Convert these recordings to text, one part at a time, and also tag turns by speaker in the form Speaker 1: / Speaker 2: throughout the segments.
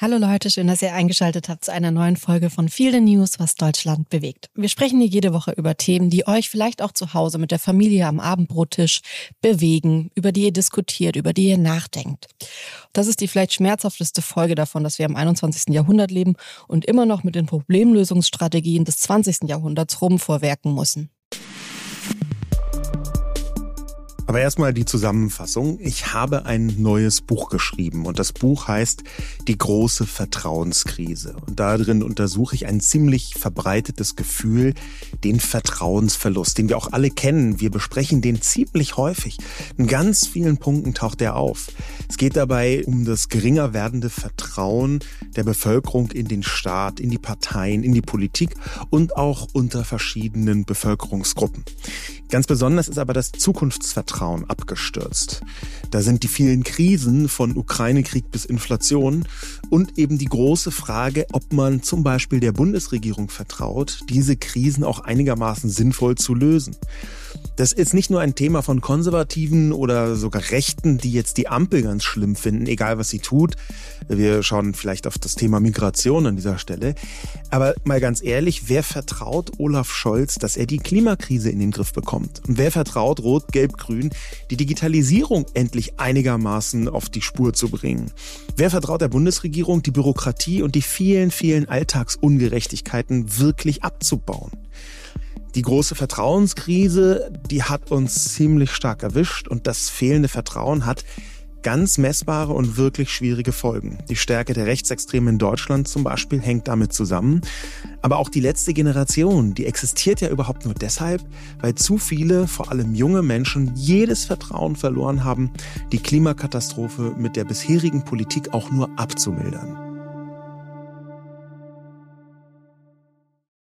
Speaker 1: Hallo Leute, schön, dass ihr eingeschaltet habt zu einer neuen Folge von Feel the News, was Deutschland bewegt. Wir sprechen hier jede Woche über Themen, die euch vielleicht auch zu Hause mit der Familie am Abendbrottisch bewegen, über die ihr diskutiert, über die ihr nachdenkt. Das ist die vielleicht schmerzhafteste Folge davon, dass wir im 21. Jahrhundert leben und immer noch mit den Problemlösungsstrategien des 20. Jahrhunderts rumvorwerken müssen.
Speaker 2: Aber erstmal die Zusammenfassung. Ich habe ein neues Buch geschrieben und das Buch heißt Die große Vertrauenskrise. Und darin untersuche ich ein ziemlich verbreitetes Gefühl, den Vertrauensverlust, den wir auch alle kennen. Wir besprechen den ziemlich häufig. In ganz vielen Punkten taucht er auf. Es geht dabei um das geringer werdende Vertrauen der Bevölkerung in den Staat, in die Parteien, in die Politik und auch unter verschiedenen Bevölkerungsgruppen. Ganz besonders ist aber das Zukunftsvertrauen abgestürzt. Da sind die vielen Krisen von Ukraine-Krieg bis Inflation und eben die große Frage, ob man zum Beispiel der Bundesregierung vertraut, diese Krisen auch einigermaßen sinnvoll zu lösen. Das ist nicht nur ein Thema von Konservativen oder sogar Rechten, die jetzt die Ampel ganz schlimm finden, egal was sie tut. Wir schauen vielleicht auf das Thema Migration an dieser Stelle. Aber mal ganz ehrlich, wer vertraut Olaf Scholz, dass er die Klimakrise in den Griff bekommt? Und wer vertraut Rot, Gelb, Grün, die Digitalisierung endlich einigermaßen auf die Spur zu bringen? Wer vertraut der Bundesregierung, die Bürokratie und die vielen, vielen Alltagsungerechtigkeiten wirklich abzubauen? Die große Vertrauenskrise, die hat uns ziemlich stark erwischt und das fehlende Vertrauen hat ganz messbare und wirklich schwierige Folgen. Die Stärke der Rechtsextremen in Deutschland zum Beispiel hängt damit zusammen. Aber auch die letzte Generation, die existiert ja überhaupt nur deshalb, weil zu viele, vor allem junge Menschen, jedes Vertrauen verloren haben, die Klimakatastrophe mit der bisherigen Politik auch nur abzumildern.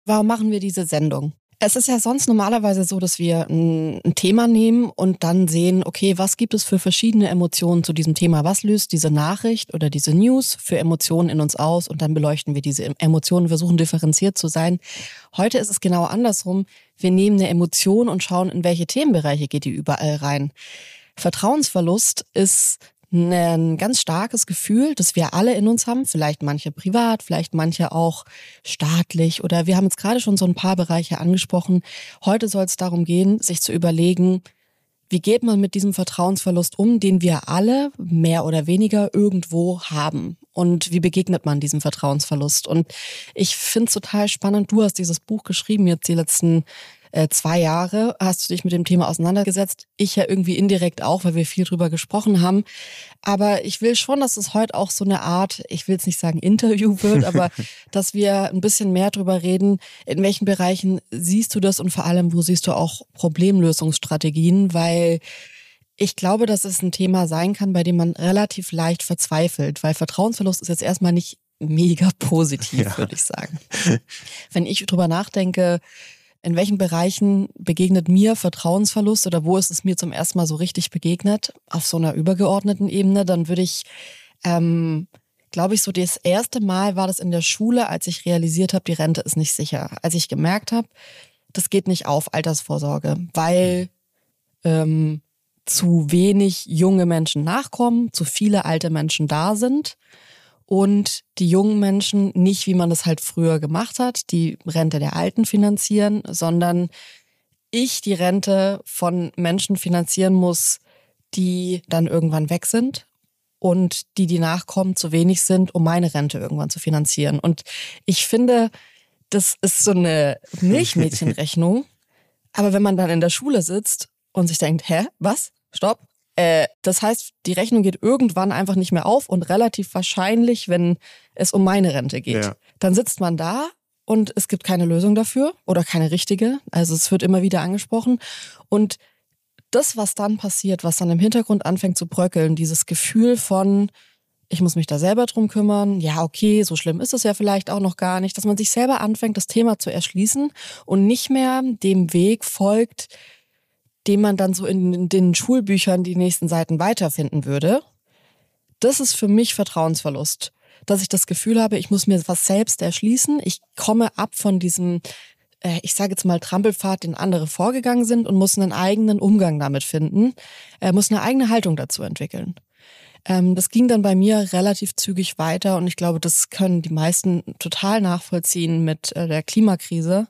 Speaker 1: Warum machen wir diese Sendung? Es ist ja sonst normalerweise so, dass wir ein, Thema nehmen und dann sehen, okay, was gibt es für verschiedene Emotionen zu diesem Thema? Was löst diese Nachricht oder diese News für Emotionen in uns aus? Und dann beleuchten wir diese Emotionen, versuchen differenziert zu sein. Heute ist es genau andersrum. Wir nehmen eine Emotion und schauen, in welche Themenbereiche geht die überall rein. Vertrauensverlust ist ein ganz starkes Gefühl, das wir alle in uns haben, vielleicht manche privat, vielleicht manche auch staatlich oder wir haben jetzt gerade schon so ein paar Bereiche angesprochen. Heute soll es darum gehen, sich zu überlegen, wie geht man mit diesem Vertrauensverlust um, den wir alle mehr oder weniger irgendwo haben? Und wie begegnet man diesem Vertrauensverlust? Und ich finde es total spannend. Du hast dieses Buch geschrieben, jetzt die letzten äh, zwei Jahre hast du dich mit dem Thema auseinandergesetzt. Ich ja irgendwie indirekt auch, weil wir viel drüber gesprochen haben. Aber ich will schon, dass es heute auch so eine Art, ich will jetzt nicht sagen Interview wird, aber dass wir ein bisschen mehr drüber reden. In welchen Bereichen siehst du das und vor allem, wo siehst du auch Problemlösungsstrategien? Weil ich glaube, dass es ein Thema sein kann, bei dem man relativ leicht verzweifelt, weil Vertrauensverlust ist jetzt erstmal nicht mega positiv, ja. würde ich sagen. Wenn ich drüber nachdenke, in welchen Bereichen begegnet mir Vertrauensverlust oder wo ist es mir zum ersten Mal so richtig begegnet auf so einer übergeordneten Ebene, dann würde ich, ähm, glaube ich, so das erste Mal war das in der Schule, als ich realisiert habe, die Rente ist nicht sicher. Als ich gemerkt habe, das geht nicht auf, Altersvorsorge, weil ähm, zu wenig junge Menschen nachkommen, zu viele alte Menschen da sind und die jungen Menschen nicht, wie man das halt früher gemacht hat, die Rente der Alten finanzieren, sondern ich die Rente von Menschen finanzieren muss, die dann irgendwann weg sind und die, die nachkommen, zu wenig sind, um meine Rente irgendwann zu finanzieren. Und ich finde, das ist so eine Milchmädchenrechnung. Aber wenn man dann in der Schule sitzt und sich denkt, hä, was? Stopp, äh, das heißt, die Rechnung geht irgendwann einfach nicht mehr auf und relativ wahrscheinlich, wenn es um meine Rente geht. Ja. Dann sitzt man da und es gibt keine Lösung dafür oder keine richtige. Also es wird immer wieder angesprochen. Und das, was dann passiert, was dann im Hintergrund anfängt zu bröckeln, dieses Gefühl von, ich muss mich da selber drum kümmern, ja, okay, so schlimm ist es ja vielleicht auch noch gar nicht, dass man sich selber anfängt, das Thema zu erschließen und nicht mehr dem Weg folgt, den man dann so in den Schulbüchern die nächsten Seiten weiterfinden würde, das ist für mich Vertrauensverlust. Dass ich das Gefühl habe, ich muss mir was selbst erschließen. Ich komme ab von diesem, äh, ich sage jetzt mal, Trampelpfad, den andere vorgegangen sind und muss einen eigenen Umgang damit finden, äh, muss eine eigene Haltung dazu entwickeln. Ähm, das ging dann bei mir relativ zügig weiter und ich glaube, das können die meisten total nachvollziehen mit äh, der Klimakrise,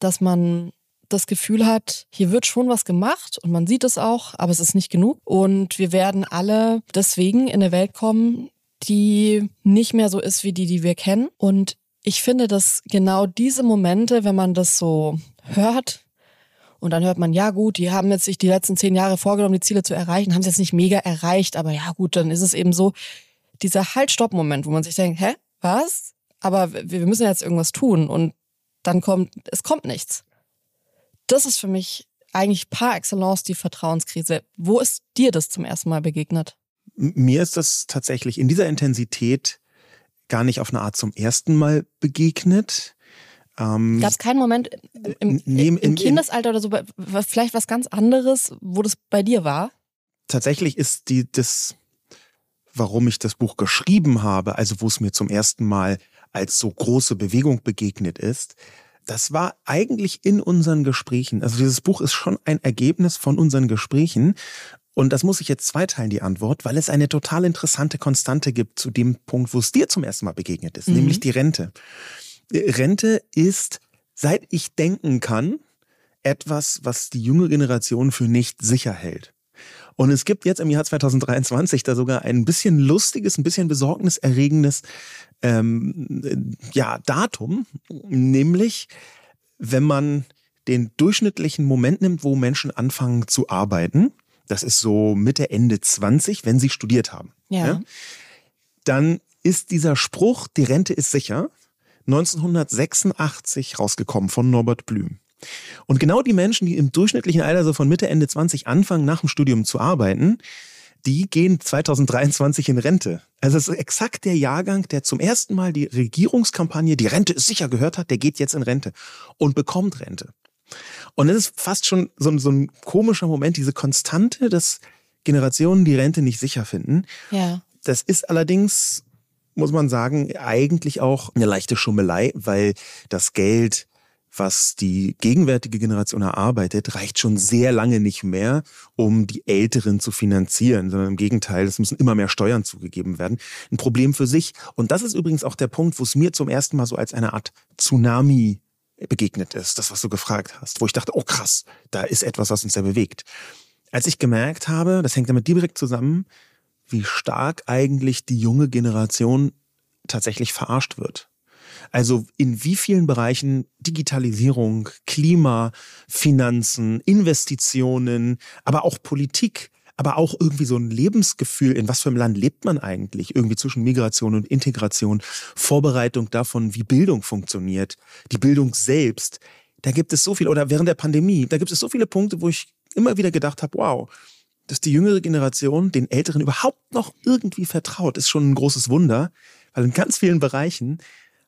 Speaker 1: dass man das Gefühl hat, hier wird schon was gemacht und man sieht es auch, aber es ist nicht genug. Und wir werden alle deswegen in eine Welt kommen, die nicht mehr so ist wie die, die wir kennen. Und ich finde, dass genau diese Momente, wenn man das so hört, und dann hört man, ja gut, die haben jetzt sich die letzten zehn Jahre vorgenommen, die Ziele zu erreichen, haben sie jetzt nicht mega erreicht, aber ja gut, dann ist es eben so, dieser Halt-Stopp-Moment, wo man sich denkt, hä, was? Aber wir müssen jetzt irgendwas tun und dann kommt, es kommt nichts. Das ist für mich eigentlich par excellence die Vertrauenskrise. Wo ist dir das zum ersten Mal begegnet?
Speaker 2: Mir ist das tatsächlich in dieser Intensität gar nicht auf eine Art zum ersten Mal begegnet.
Speaker 1: Ähm, Gab es keinen Moment im, im, im Kindesalter oder so, vielleicht was ganz anderes, wo das bei dir war?
Speaker 2: Tatsächlich ist die, das, warum ich das Buch geschrieben habe, also wo es mir zum ersten Mal als so große Bewegung begegnet ist, das war eigentlich in unseren Gesprächen. Also dieses Buch ist schon ein Ergebnis von unseren Gesprächen. Und das muss ich jetzt zweiteilen, die Antwort, weil es eine total interessante Konstante gibt zu dem Punkt, wo es dir zum ersten Mal begegnet ist, mhm. nämlich die Rente. Rente ist, seit ich denken kann, etwas, was die junge Generation für nicht sicher hält. Und es gibt jetzt im Jahr 2023 da sogar ein bisschen lustiges, ein bisschen besorgniserregendes ähm, ja, Datum, nämlich wenn man den durchschnittlichen Moment nimmt, wo Menschen anfangen zu arbeiten, das ist so Mitte, Ende 20, wenn sie studiert haben.
Speaker 1: Ja. ja.
Speaker 2: Dann ist dieser Spruch, die Rente ist sicher, 1986 rausgekommen von Norbert Blüm. Und genau die Menschen, die im durchschnittlichen Alter so von Mitte, Ende 20 anfangen, nach dem Studium zu arbeiten, die gehen 2023 in Rente. Also es ist exakt der Jahrgang, der zum ersten Mal die Regierungskampagne, die Rente ist sicher gehört hat, der geht jetzt in Rente und bekommt Rente. Und es ist fast schon so, so ein komischer Moment, diese Konstante, dass Generationen die Rente nicht sicher finden.
Speaker 1: Ja.
Speaker 2: Das ist allerdings, muss man sagen, eigentlich auch eine leichte Schummelei, weil das Geld was die gegenwärtige Generation erarbeitet, reicht schon sehr lange nicht mehr, um die Älteren zu finanzieren, sondern im Gegenteil, es müssen immer mehr Steuern zugegeben werden. Ein Problem für sich. Und das ist übrigens auch der Punkt, wo es mir zum ersten Mal so als eine Art Tsunami begegnet ist, das, was du gefragt hast, wo ich dachte, oh krass, da ist etwas, was uns sehr bewegt. Als ich gemerkt habe, das hängt damit direkt zusammen, wie stark eigentlich die junge Generation tatsächlich verarscht wird. Also in wie vielen Bereichen Digitalisierung, Klima, Finanzen, Investitionen, aber auch Politik aber auch irgendwie so ein Lebensgefühl, in was für einem Land lebt man eigentlich, irgendwie zwischen Migration und Integration, Vorbereitung davon, wie Bildung funktioniert, die Bildung selbst. Da gibt es so viel, oder während der Pandemie, da gibt es so viele Punkte, wo ich immer wieder gedacht habe, wow, dass die jüngere Generation den Älteren überhaupt noch irgendwie vertraut, ist schon ein großes Wunder, weil in ganz vielen Bereichen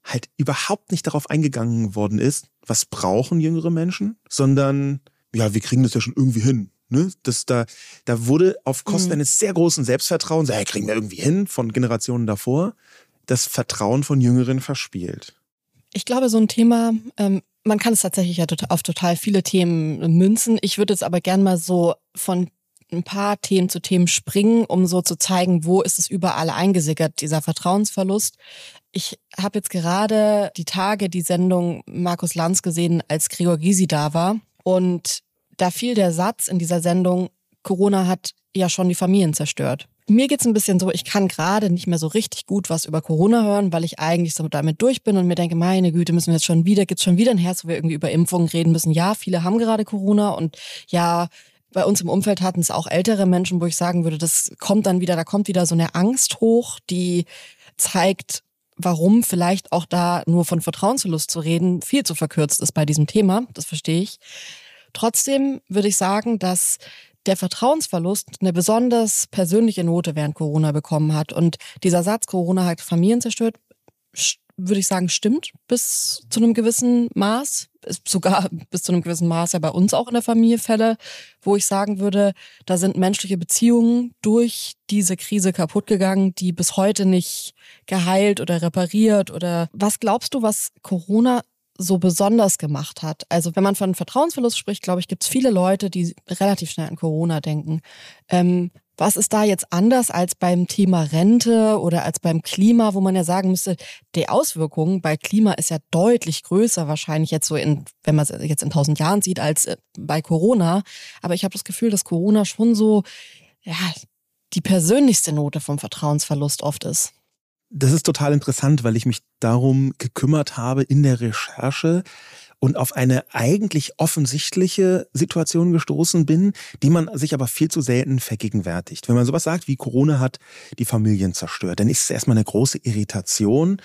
Speaker 2: halt überhaupt nicht darauf eingegangen worden ist, was brauchen jüngere Menschen, sondern ja, wir kriegen das ja schon irgendwie hin. Ne? Das, da, da wurde auf Kosten mhm. eines sehr großen Selbstvertrauens, ja, kriegen wir irgendwie hin, von Generationen davor, das Vertrauen von Jüngeren verspielt.
Speaker 1: Ich glaube, so ein Thema, ähm, man kann es tatsächlich ja auf total viele Themen münzen. Ich würde jetzt aber gern mal so von ein paar Themen zu Themen springen, um so zu zeigen, wo ist es überall eingesickert, dieser Vertrauensverlust. Ich habe jetzt gerade die Tage die Sendung Markus Lanz gesehen, als Gregor Gysi da war. Und da fiel der Satz in dieser Sendung, Corona hat ja schon die Familien zerstört. Mir geht's ein bisschen so, ich kann gerade nicht mehr so richtig gut was über Corona hören, weil ich eigentlich so damit durch bin und mir denke, meine Güte, müssen wir jetzt schon wieder, gibt's schon wieder ein Herz, wo wir irgendwie über Impfungen reden müssen. Ja, viele haben gerade Corona und ja, bei uns im Umfeld hatten es auch ältere Menschen, wo ich sagen würde, das kommt dann wieder, da kommt wieder so eine Angst hoch, die zeigt, warum vielleicht auch da nur von Vertrauensverlust zu reden viel zu verkürzt ist bei diesem Thema. Das verstehe ich. Trotzdem würde ich sagen, dass der Vertrauensverlust eine besonders persönliche Note während Corona bekommen hat. Und dieser Satz, Corona hat Familien zerstört, würde ich sagen, stimmt bis zu einem gewissen Maß. Ist sogar bis zu einem gewissen Maß ja bei uns auch in der Familie Fälle, wo ich sagen würde, da sind menschliche Beziehungen durch diese Krise kaputt gegangen, die bis heute nicht geheilt oder repariert oder was glaubst du, was Corona so besonders gemacht hat. Also wenn man von Vertrauensverlust spricht, glaube ich, gibt es viele Leute, die relativ schnell an Corona denken. Ähm, Was ist da jetzt anders als beim Thema Rente oder als beim Klima, wo man ja sagen müsste, die Auswirkungen bei Klima ist ja deutlich größer wahrscheinlich jetzt so in, wenn man es jetzt in tausend Jahren sieht, als äh, bei Corona. Aber ich habe das Gefühl, dass Corona schon so, ja, die persönlichste Note vom Vertrauensverlust oft ist.
Speaker 2: Das ist total interessant, weil ich mich darum gekümmert habe in der Recherche, und auf eine eigentlich offensichtliche Situation gestoßen bin, die man sich aber viel zu selten vergegenwärtigt. Wenn man sowas sagt wie Corona hat die Familien zerstört, dann ist es erstmal eine große Irritation.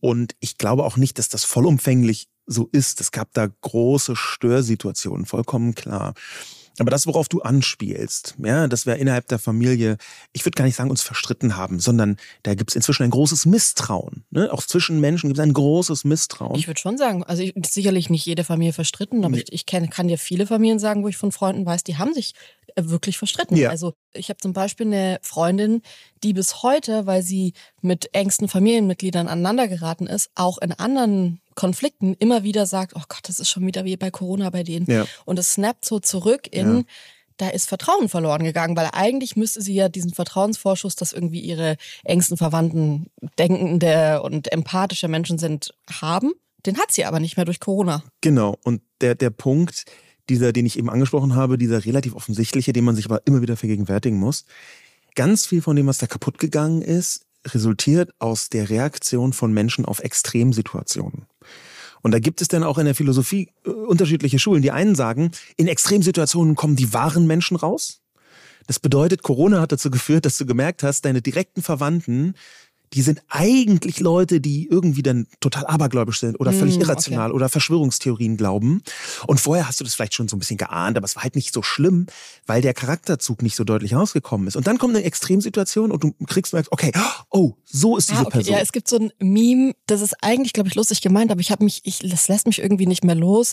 Speaker 2: Und ich glaube auch nicht, dass das vollumfänglich so ist. Es gab da große Störsituationen, vollkommen klar. Aber das, worauf du anspielst, ja, dass wir innerhalb der Familie, ich würde gar nicht sagen, uns verstritten haben, sondern da gibt es inzwischen ein großes Misstrauen. Ne? Auch zwischen Menschen gibt es ein großes Misstrauen.
Speaker 1: Ich würde schon sagen, also ich, sicherlich nicht jede Familie verstritten, aber nee. ich, ich kenn, kann dir viele Familien sagen, wo ich von Freunden weiß, die haben sich äh, wirklich verstritten. Ja. Also ich habe zum Beispiel eine Freundin, die bis heute, weil sie mit engsten Familienmitgliedern aneinander geraten ist, auch in anderen Konflikten immer wieder sagt, oh Gott, das ist schon wieder wie bei Corona bei denen. Ja. Und es snappt so zurück in, ja. da ist Vertrauen verloren gegangen, weil eigentlich müsste sie ja diesen Vertrauensvorschuss, dass irgendwie ihre engsten Verwandten denkende und empathische Menschen sind, haben. Den hat sie aber nicht mehr durch Corona.
Speaker 2: Genau. Und der, der Punkt, dieser, den ich eben angesprochen habe, dieser relativ offensichtliche, den man sich aber immer wieder vergegenwärtigen muss. Ganz viel von dem, was da kaputt gegangen ist, resultiert aus der Reaktion von Menschen auf Extremsituationen. Und da gibt es dann auch in der Philosophie äh, unterschiedliche Schulen. Die einen sagen, in Extremsituationen kommen die wahren Menschen raus. Das bedeutet, Corona hat dazu geführt, dass du gemerkt hast, deine direkten Verwandten die sind eigentlich Leute, die irgendwie dann total abergläubisch sind oder völlig mm, irrational okay. oder Verschwörungstheorien glauben. Und vorher hast du das vielleicht schon so ein bisschen geahnt, aber es war halt nicht so schlimm, weil der Charakterzug nicht so deutlich rausgekommen ist. Und dann kommt eine Extremsituation und du kriegst merkst, okay, oh, so ist diese ah, okay. Person.
Speaker 1: Ja, es gibt so ein Meme, das ist eigentlich, glaube ich, lustig gemeint, aber ich habe mich, ich, das lässt mich irgendwie nicht mehr los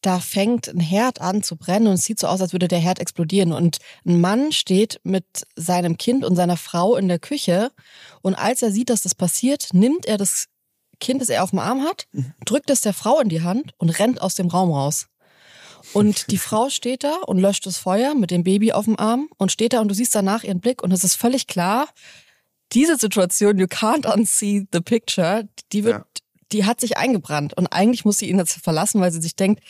Speaker 1: da fängt ein Herd an zu brennen und es sieht so aus, als würde der Herd explodieren. Und ein Mann steht mit seinem Kind und seiner Frau in der Küche und als er sieht, dass das passiert, nimmt er das Kind, das er auf dem Arm hat, mhm. drückt es der Frau in die Hand und rennt aus dem Raum raus. Und die Frau steht da und löscht das Feuer mit dem Baby auf dem Arm und steht da und du siehst danach ihren Blick und es ist völlig klar, diese Situation, you can't unsee the picture, die wird ja die hat sich eingebrannt und eigentlich muss sie ihn jetzt verlassen, weil sie sich denkt,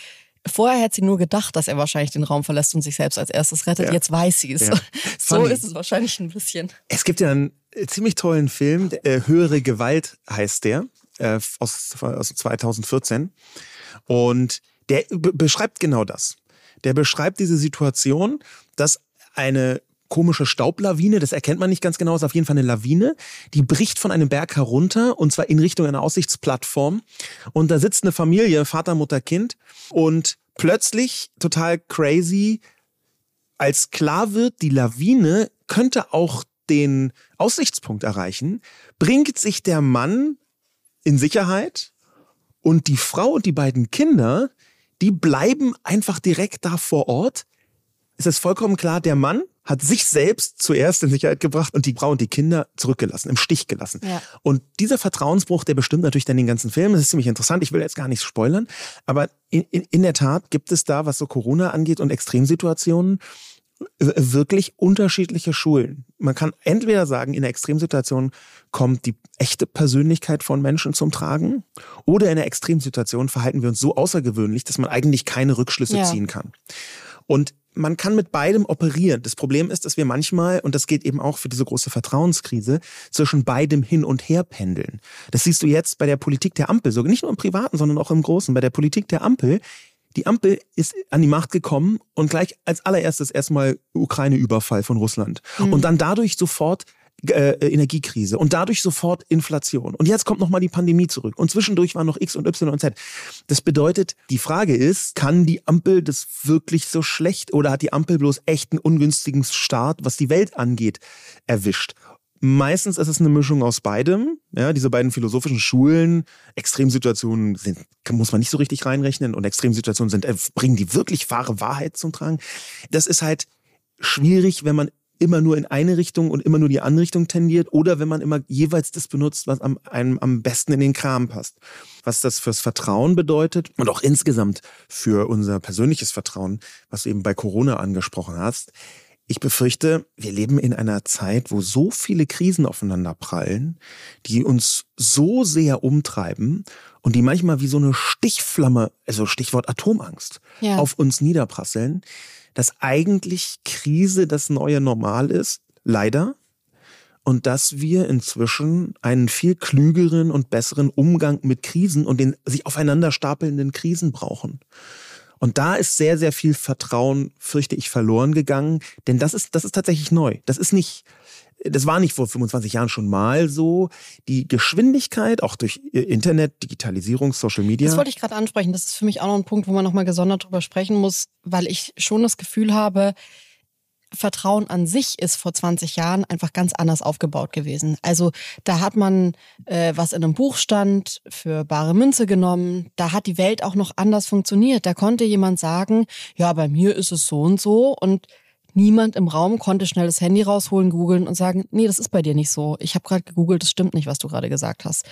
Speaker 1: Vorher hätte sie nur gedacht, dass er wahrscheinlich den Raum verlässt und sich selbst als erstes rettet. Ja. Jetzt weiß sie es. Ja. So ist es wahrscheinlich ein bisschen.
Speaker 2: Es gibt ja einen äh, ziemlich tollen Film, äh, Höhere Gewalt heißt der, äh, aus, aus 2014. Und der beschreibt genau das. Der beschreibt diese Situation, dass eine komische Staublawine, das erkennt man nicht ganz genau, ist auf jeden Fall eine Lawine, die bricht von einem Berg herunter und zwar in Richtung einer Aussichtsplattform und da sitzt eine Familie, Vater, Mutter, Kind und plötzlich total crazy, als klar wird, die Lawine könnte auch den Aussichtspunkt erreichen, bringt sich der Mann in Sicherheit und die Frau und die beiden Kinder, die bleiben einfach direkt da vor Ort. Es ist vollkommen klar, der Mann hat sich selbst zuerst in Sicherheit gebracht und die Frau und die Kinder zurückgelassen, im Stich gelassen. Ja. Und dieser Vertrauensbruch, der bestimmt natürlich dann den ganzen Film. Das ist ziemlich interessant. Ich will jetzt gar nicht spoilern. Aber in, in, in der Tat gibt es da, was so Corona angeht und Extremsituationen, wirklich unterschiedliche Schulen. Man kann entweder sagen, in der Extremsituation kommt die echte Persönlichkeit von Menschen zum Tragen oder in der Extremsituation verhalten wir uns so außergewöhnlich, dass man eigentlich keine Rückschlüsse ja. ziehen kann. Und man kann mit beidem operieren. Das Problem ist, dass wir manchmal, und das geht eben auch für diese große Vertrauenskrise, zwischen beidem hin und her pendeln. Das siehst du jetzt bei der Politik der Ampel, sogar nicht nur im Privaten, sondern auch im Großen. Bei der Politik der Ampel, die Ampel ist an die Macht gekommen und gleich als allererstes erstmal Ukraine-Überfall von Russland. Mhm. Und dann dadurch sofort äh, Energiekrise und dadurch sofort Inflation. Und jetzt kommt nochmal die Pandemie zurück. Und zwischendurch waren noch X und Y und Z. Das bedeutet, die Frage ist, kann die Ampel das wirklich so schlecht oder hat die Ampel bloß echt einen ungünstigen Start, was die Welt angeht, erwischt? Meistens ist es eine Mischung aus beidem. Ja, diese beiden philosophischen Schulen, Extremsituationen sind, muss man nicht so richtig reinrechnen und Extremsituationen sind, äh, bringen die wirklich wahre Wahrheit zum Tragen. Das ist halt schwierig, wenn man immer nur in eine Richtung und immer nur die andere Richtung tendiert oder wenn man immer jeweils das benutzt, was am, einem am besten in den Kram passt. Was das fürs Vertrauen bedeutet und auch insgesamt für unser persönliches Vertrauen, was du eben bei Corona angesprochen hast, Ich befürchte, wir leben in einer Zeit, wo so viele Krisen aufeinander prallen, die uns so sehr umtreiben und die manchmal wie so eine Stichflamme, also Stichwort Atomangst, ja. auf uns niederprasseln, dass eigentlich Krise das neue Normal ist, leider, und dass wir inzwischen einen viel klügeren und besseren Umgang mit Krisen und den sich aufeinander stapelnden Krisen brauchen. Und da ist sehr, sehr viel Vertrauen, fürchte ich, verloren gegangen. Denn das ist, das ist tatsächlich neu. Das ist nicht, das war nicht vor 25 Jahren schon mal so. Die Geschwindigkeit, auch durch Internet, Digitalisierung, Social Media.
Speaker 1: Das wollte ich gerade ansprechen. Das ist für mich auch noch ein Punkt, wo man nochmal gesondert drüber sprechen muss, weil ich schon das Gefühl habe, Vertrauen an sich ist vor 20 Jahren einfach ganz anders aufgebaut gewesen. Also da hat man, äh, was in einem Buch stand, für bare Münze genommen. Da hat die Welt auch noch anders funktioniert. Da konnte jemand sagen, ja, bei mir ist es so und so und Niemand im Raum konnte schnell das Handy rausholen, googeln und sagen, nee, das ist bei dir nicht so. Ich habe gerade gegoogelt, das stimmt nicht, was du gerade gesagt hast.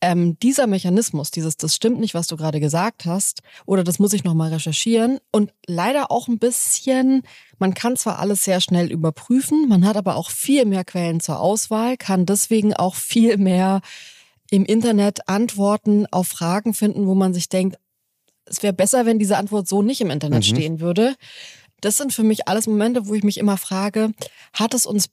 Speaker 1: Ähm, dieser Mechanismus, dieses, das stimmt nicht, was du gerade gesagt hast, oder das muss ich nochmal recherchieren und leider auch ein bisschen, man kann zwar alles sehr schnell überprüfen, man hat aber auch viel mehr Quellen zur Auswahl, kann deswegen auch viel mehr im Internet Antworten auf Fragen finden, wo man sich denkt, es wäre besser, wenn diese Antwort so nicht im Internet mhm. stehen würde. Das sind für mich alles Momente, wo ich mich immer frage, hat es uns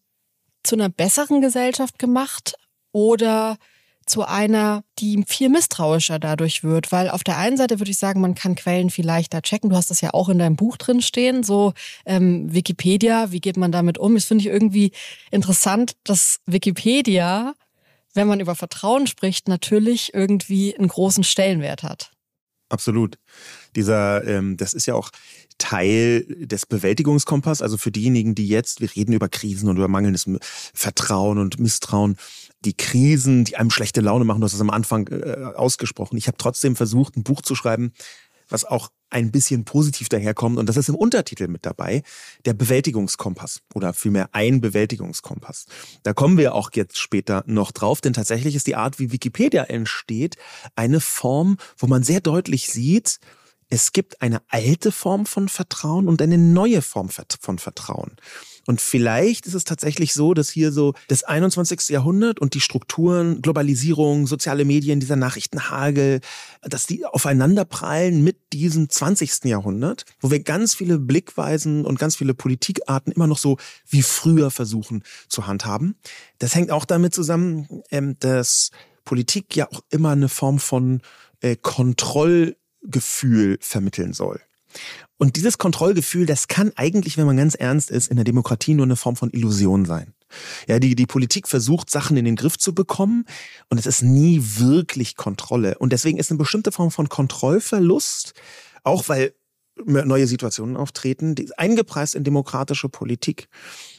Speaker 1: zu einer besseren Gesellschaft gemacht oder zu einer, die viel misstrauischer dadurch wird. Weil auf der einen Seite würde ich sagen, man kann Quellen viel leichter checken. Du hast das ja auch in deinem Buch drin stehen, so ähm, Wikipedia, wie geht man damit um? Das finde ich irgendwie interessant, dass Wikipedia, wenn man über Vertrauen spricht, natürlich irgendwie einen großen Stellenwert hat.
Speaker 2: Absolut. Dieser, ähm, das ist ja auch Teil des Bewältigungskompass. Also für diejenigen, die jetzt, wir reden über Krisen und über mangelndes Vertrauen und Misstrauen, die Krisen, die einem schlechte Laune machen, du hast es am Anfang äh, ausgesprochen. Ich habe trotzdem versucht, ein Buch zu schreiben, was auch ein bisschen positiv daherkommt. Und das ist im Untertitel mit dabei, der Bewältigungskompass oder vielmehr ein Bewältigungskompass. Da kommen wir auch jetzt später noch drauf, denn tatsächlich ist die Art, wie Wikipedia entsteht, eine Form, wo man sehr deutlich sieht, es gibt eine alte Form von Vertrauen und eine neue Form von Vertrauen. Und vielleicht ist es tatsächlich so, dass hier so das 21. Jahrhundert und die Strukturen, Globalisierung, soziale Medien, dieser Nachrichtenhagel, dass die aufeinanderprallen mit diesem 20. Jahrhundert, wo wir ganz viele Blickweisen und ganz viele Politikarten immer noch so wie früher versuchen zu handhaben. Das hängt auch damit zusammen, ähm, dass Politik ja auch immer eine Form von äh, Kontroll Gefühl vermitteln soll. Und dieses Kontrollgefühl, das kann eigentlich, wenn man ganz ernst ist, in der Demokratie nur eine Form von Illusion sein. Ja, die, die Politik versucht, Sachen in den Griff zu bekommen und es ist nie wirklich Kontrolle. Und deswegen ist eine bestimmte Form von Kontrollverlust, auch weil neue Situationen auftreten, eingepreist in demokratische Politik.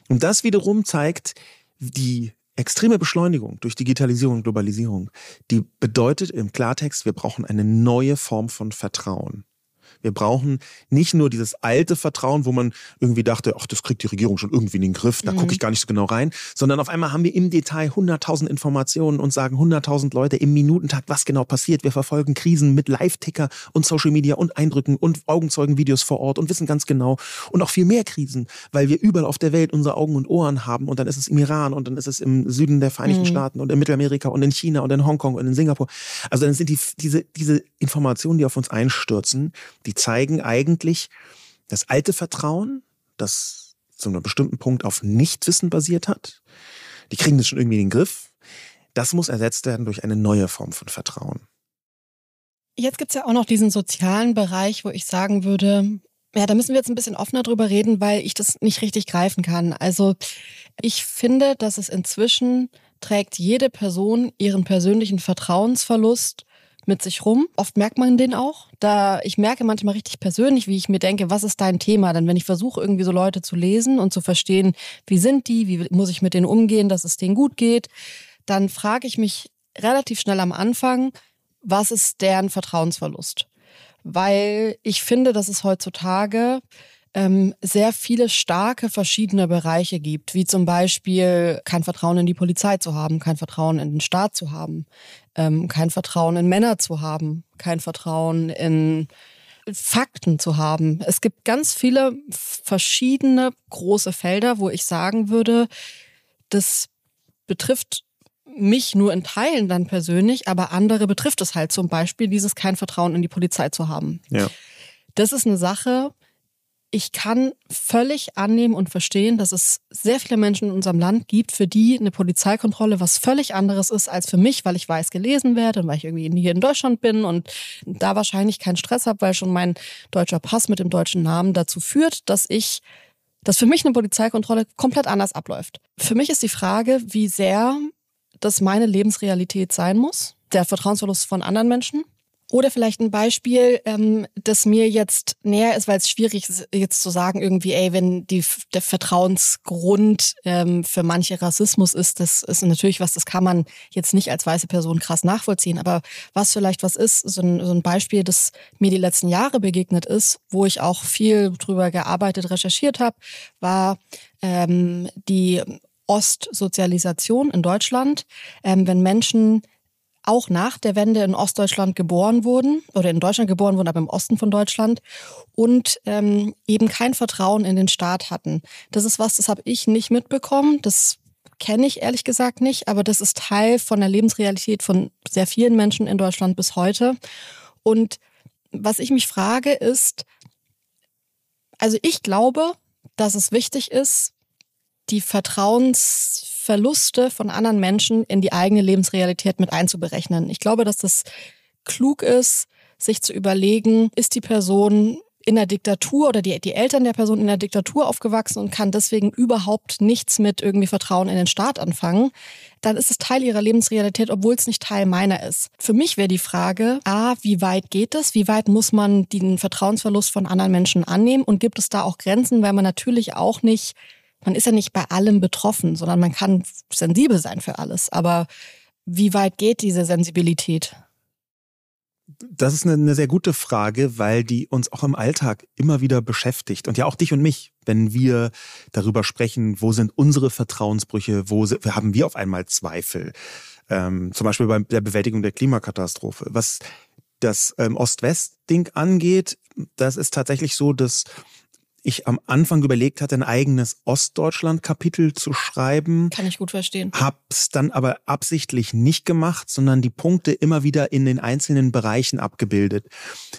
Speaker 2: Und das wiederum zeigt die extreme Beschleunigung durch Digitalisierung und Globalisierung, die bedeutet im Klartext, wir brauchen eine neue Form von Vertrauen. Wir brauchen nicht nur dieses alte Vertrauen, wo man irgendwie dachte, ach, das kriegt die Regierung schon irgendwie in den Griff, da mhm. gucke ich gar nicht so genau rein, sondern auf einmal haben wir im Detail 100.000 Informationen und sagen 100.000 Leute im Minutentakt, was genau passiert. Wir verfolgen Krisen mit Live-Ticker und Social Media und Eindrücken und Augenzeugenvideos vor Ort und wissen ganz genau und auch viel mehr Krisen, weil wir überall auf der Welt unsere Augen und Ohren haben und dann ist es im Iran und dann ist es im Süden der Vereinigten mhm. Staaten und in Mittelamerika und in China und in Hongkong und in Singapur. Also dann sind die, diese, diese Informationen, die auf uns einstürzen, die zeigen eigentlich das alte Vertrauen, das zu einem bestimmten Punkt auf Nichtwissen basiert hat. Die kriegen das schon irgendwie in den Griff. Das muss ersetzt werden durch eine neue Form von Vertrauen.
Speaker 1: Jetzt gibt es ja auch noch diesen sozialen Bereich, wo ich sagen würde, ja, da müssen wir jetzt ein bisschen offener drüber reden, weil ich das nicht richtig greifen kann. Also ich finde, dass es inzwischen trägt jede Person ihren persönlichen Vertrauensverlust mit sich rum. Oft merkt man den auch. Da ich merke manchmal richtig persönlich, wie ich mir denke, was ist dein Thema? Denn wenn ich versuche, irgendwie so Leute zu lesen und zu verstehen, wie sind die, wie muss ich mit denen umgehen, dass es denen gut geht, dann frage ich mich relativ schnell am Anfang, was ist deren Vertrauensverlust? Weil ich finde, dass es heutzutage ähm, sehr viele starke verschiedene Bereiche gibt, wie zum Beispiel kein Vertrauen in die Polizei zu haben, kein Vertrauen in den Staat zu haben, ähm, kein Vertrauen in Männer zu haben, kein Vertrauen in Fakten zu haben. Es gibt ganz viele verschiedene große Felder, wo ich sagen würde, das betrifft mich nur in Teilen dann persönlich, aber andere betrifft es halt zum Beispiel dieses kein Vertrauen in die Polizei zu haben.
Speaker 2: Ja.
Speaker 1: Das ist eine Sache, ich kann völlig annehmen und verstehen, dass es sehr viele Menschen in unserem Land gibt, für die eine Polizeikontrolle was völlig anderes ist als für mich, weil ich weiß gelesen werde und weil ich irgendwie hier in Deutschland bin und da wahrscheinlich keinen Stress habe, weil schon mein deutscher Pass mit dem deutschen Namen dazu führt, dass ich, dass für mich eine Polizeikontrolle komplett anders abläuft. Für mich ist die Frage, wie sehr das meine Lebensrealität sein muss, der Vertrauensverlust von anderen Menschen oder vielleicht ein Beispiel, ähm, das mir jetzt näher ist, weil es schwierig ist, jetzt zu sagen, irgendwie, ey, wenn die, der Vertrauensgrund ähm, für manche Rassismus ist, das ist natürlich was, das kann man jetzt nicht als weiße Person krass nachvollziehen. Aber was vielleicht was ist, so ein, so ein Beispiel, das mir die letzten Jahre begegnet ist, wo ich auch viel drüber gearbeitet, recherchiert habe, war ähm, die Ostsozialisation in Deutschland. Ähm, wenn Menschen auch nach der Wende in Ostdeutschland geboren wurden oder in Deutschland geboren wurden, aber im Osten von Deutschland und ähm, eben kein Vertrauen in den Staat hatten. Das ist was, das habe ich nicht mitbekommen. Das kenne ich ehrlich gesagt nicht, aber das ist Teil von der Lebensrealität von sehr vielen Menschen in Deutschland bis heute. Und was ich mich frage ist, also ich glaube, dass es wichtig ist, die Vertrauens Verluste von anderen Menschen in die eigene Lebensrealität mit einzuberechnen. Ich glaube, dass das klug ist, sich zu überlegen, ist die Person in der Diktatur oder die, die Eltern der Person in der Diktatur aufgewachsen und kann deswegen überhaupt nichts mit irgendwie Vertrauen in den Staat anfangen, dann ist es Teil ihrer Lebensrealität, obwohl es nicht Teil meiner ist. Für mich wäre die Frage, a, wie weit geht es? Wie weit muss man den Vertrauensverlust von anderen Menschen annehmen? Und gibt es da auch Grenzen, weil man natürlich auch nicht man ist ja nicht bei allem betroffen, sondern man kann sensibel sein für alles. Aber wie weit geht diese Sensibilität?
Speaker 2: Das ist eine, eine, sehr gute Frage, weil die uns auch im Alltag immer wieder beschäftigt und ja auch dich und mich, wenn wir darüber sprechen, wo sind unsere Vertrauensbrüche, wo haben wir auf einmal Zweifel, ähm, zum Beispiel bei der Bewältigung der Klimakatastrophe. Was das ähm, Ost-West-Ding angeht, das ist tatsächlich so, dass ich am Anfang überlegt hatte, ein eigenes Ostdeutschland-Kapitel zu schreiben.
Speaker 1: Kann ich gut verstehen.
Speaker 2: Hab's dann aber absichtlich nicht gemacht, sondern die Punkte immer wieder in den einzelnen Bereichen abgebildet.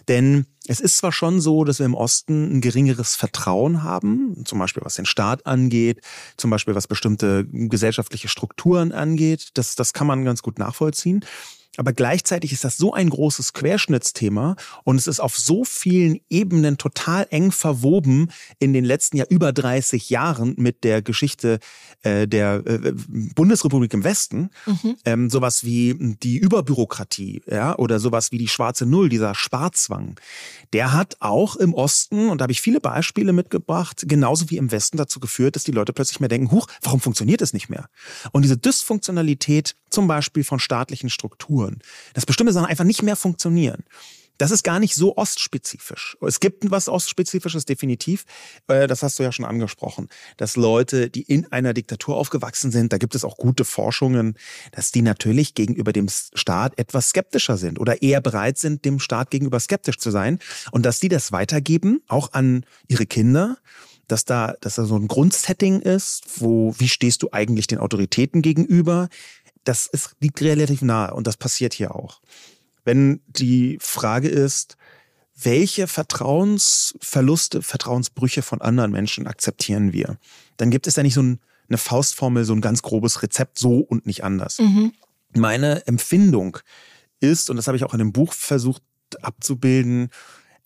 Speaker 2: Denn es ist zwar schon so, dass wir im Osten ein geringeres Vertrauen haben, zum Beispiel was den Staat angeht, zum Beispiel was bestimmte gesellschaftliche Strukturen angeht. Das, das kann man ganz gut nachvollziehen. Aber gleichzeitig ist das so ein großes Querschnittsthema und es ist auf so vielen Ebenen total eng verwoben in den letzten ja über 30 Jahren mit der Geschichte äh, der äh, Bundesrepublik im Westen. Mhm. Ähm, sowas wie die Überbürokratie, ja, oder sowas wie die schwarze Null, dieser Sparzwang. Der hat auch im Osten, und da habe ich viele Beispiele mitgebracht, genauso wie im Westen dazu geführt, dass die Leute plötzlich mehr denken, huch, warum funktioniert es nicht mehr? Und diese Dysfunktionalität zum Beispiel von staatlichen Strukturen, dass bestimmte Sachen einfach nicht mehr funktionieren. Das ist gar nicht so ostspezifisch. Es gibt was ostspezifisches definitiv. Äh, das hast du ja schon angesprochen, dass Leute, die in einer Diktatur aufgewachsen sind, da gibt es auch gute Forschungen, dass die natürlich gegenüber dem Staat etwas skeptischer sind oder eher bereit sind, dem Staat gegenüber skeptisch zu sein und dass die das weitergeben, auch an ihre Kinder dass da, dass da so ein Grundsetting ist, wo, wie stehst du eigentlich den Autoritäten gegenüber? Das ist, liegt relativ nahe und das passiert hier auch. Wenn die Frage ist, welche Vertrauensverluste, Vertrauensbrüche von anderen Menschen akzeptieren wir, dann gibt es da nicht so ein, eine Faustformel, so ein ganz grobes Rezept, so und nicht anders. Mhm. Meine Empfindung ist, und das habe ich auch in dem Buch versucht abzubilden,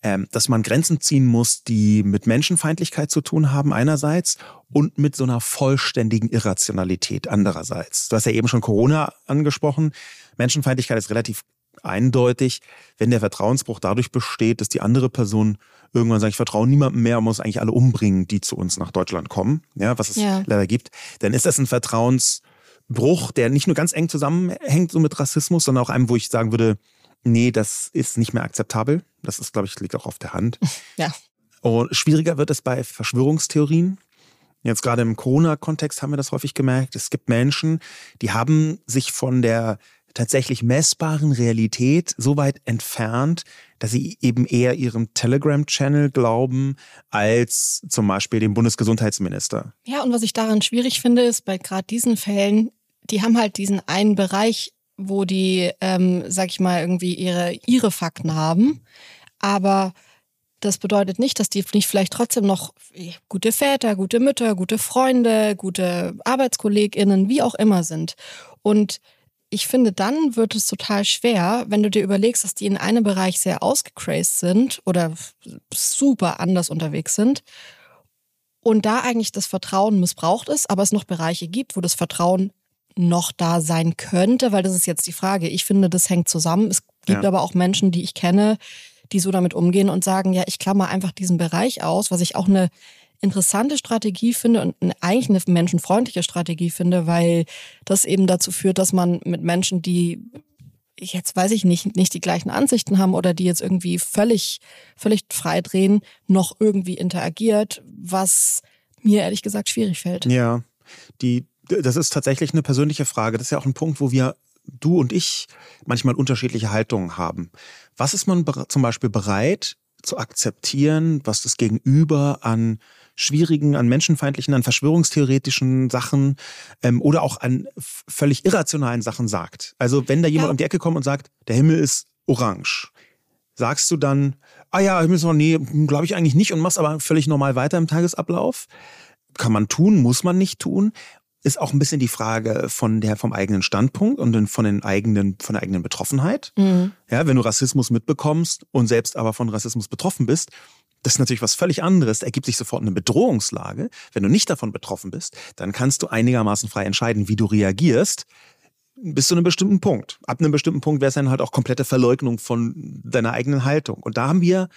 Speaker 2: ähm, dass man Grenzen ziehen muss, die mit Menschenfeindlichkeit zu tun haben einerseits und mit so einer vollständigen Irrationalität andererseits. Du hast ja eben schon Corona angesprochen. Menschenfeindlichkeit ist relativ eindeutig, wenn der Vertrauensbruch dadurch besteht, dass die andere Person irgendwann sagt, ich vertraue niemandem mehr und muss eigentlich alle umbringen, die zu uns nach Deutschland kommen, ja, was es ja. leider gibt, dann ist das ein Vertrauensbruch, der nicht nur ganz eng zusammenhängt so mit Rassismus, sondern auch einem, wo ich sagen würde, nee, das ist nicht mehr akzeptabel. Das ist, glaube ich, liegt auch auf der Hand.
Speaker 1: Ja.
Speaker 2: Und schwieriger wird es bei Verschwörungstheorien. Jetzt gerade im Corona-Kontext haben wir das häufig gemerkt. Es gibt Menschen, die haben sich von der tatsächlich messbaren Realität so weit entfernt, dass sie eben eher ihrem Telegram-Channel glauben als zum Beispiel dem Bundesgesundheitsminister.
Speaker 1: Ja, und was ich daran schwierig finde, ist bei gerade diesen Fällen, die haben halt diesen einen Bereich, wo die, ähm, sag ich mal, irgendwie ihre, ihre Fakten haben. Aber das bedeutet nicht, dass die nicht vielleicht trotzdem noch gute Väter, gute Mütter, gute Freunde, gute ArbeitskollegInnen, wie auch immer sind. Und ich finde, dann wird es total schwer, wenn du dir überlegst, dass die in einem Bereich sehr ausgecrazed sind oder super anders unterwegs sind und da eigentlich das Vertrauen missbraucht ist, aber es noch Bereiche gibt, wo das Vertrauen noch da sein könnte, weil das ist jetzt die Frage. Ich finde, das hängt zusammen. Es gibt ja. aber auch Menschen, die ich kenne, die so damit umgehen und sagen, ja, ich klammer einfach diesen Bereich aus, was ich auch eine interessante Strategie finde und eigentlich eine menschenfreundliche Strategie finde, weil das eben dazu führt, dass man mit Menschen, die jetzt weiß ich nicht, nicht die gleichen Ansichten haben oder die jetzt irgendwie völlig, völlig frei drehen, noch irgendwie interagiert, was mir ehrlich gesagt schwierig fällt.
Speaker 2: Ja, die, das ist tatsächlich eine persönliche Frage. Das ist ja auch ein Punkt, wo wir, du und ich, manchmal unterschiedliche Haltungen haben. Was ist man zum Beispiel bereit zu akzeptieren, was das Gegenüber an schwierigen, an menschenfeindlichen, an verschwörungstheoretischen Sachen ähm, oder auch an völlig irrationalen Sachen sagt. Also wenn da jemand ja. um die Ecke kommt und sagt, der Himmel ist orange, sagst du dann, ah ja, Himmel ist noch, nee, glaube ich eigentlich nicht und machst aber völlig normal weiter im Tagesablauf. Kann man tun, muss man nicht tun ist auch ein bisschen die Frage von der vom eigenen Standpunkt und von den eigenen von der eigenen Betroffenheit. Mhm. Ja, wenn du Rassismus mitbekommst und selbst aber von Rassismus betroffen bist, das ist natürlich was völlig anderes. Da ergibt sich sofort eine Bedrohungslage. Wenn du nicht davon betroffen bist, dann kannst du einigermaßen frei entscheiden, wie du reagierst. Bis zu einem bestimmten Punkt. Ab einem bestimmten Punkt wäre es dann halt auch komplette Verleugnung von deiner eigenen Haltung. Und da haben wir,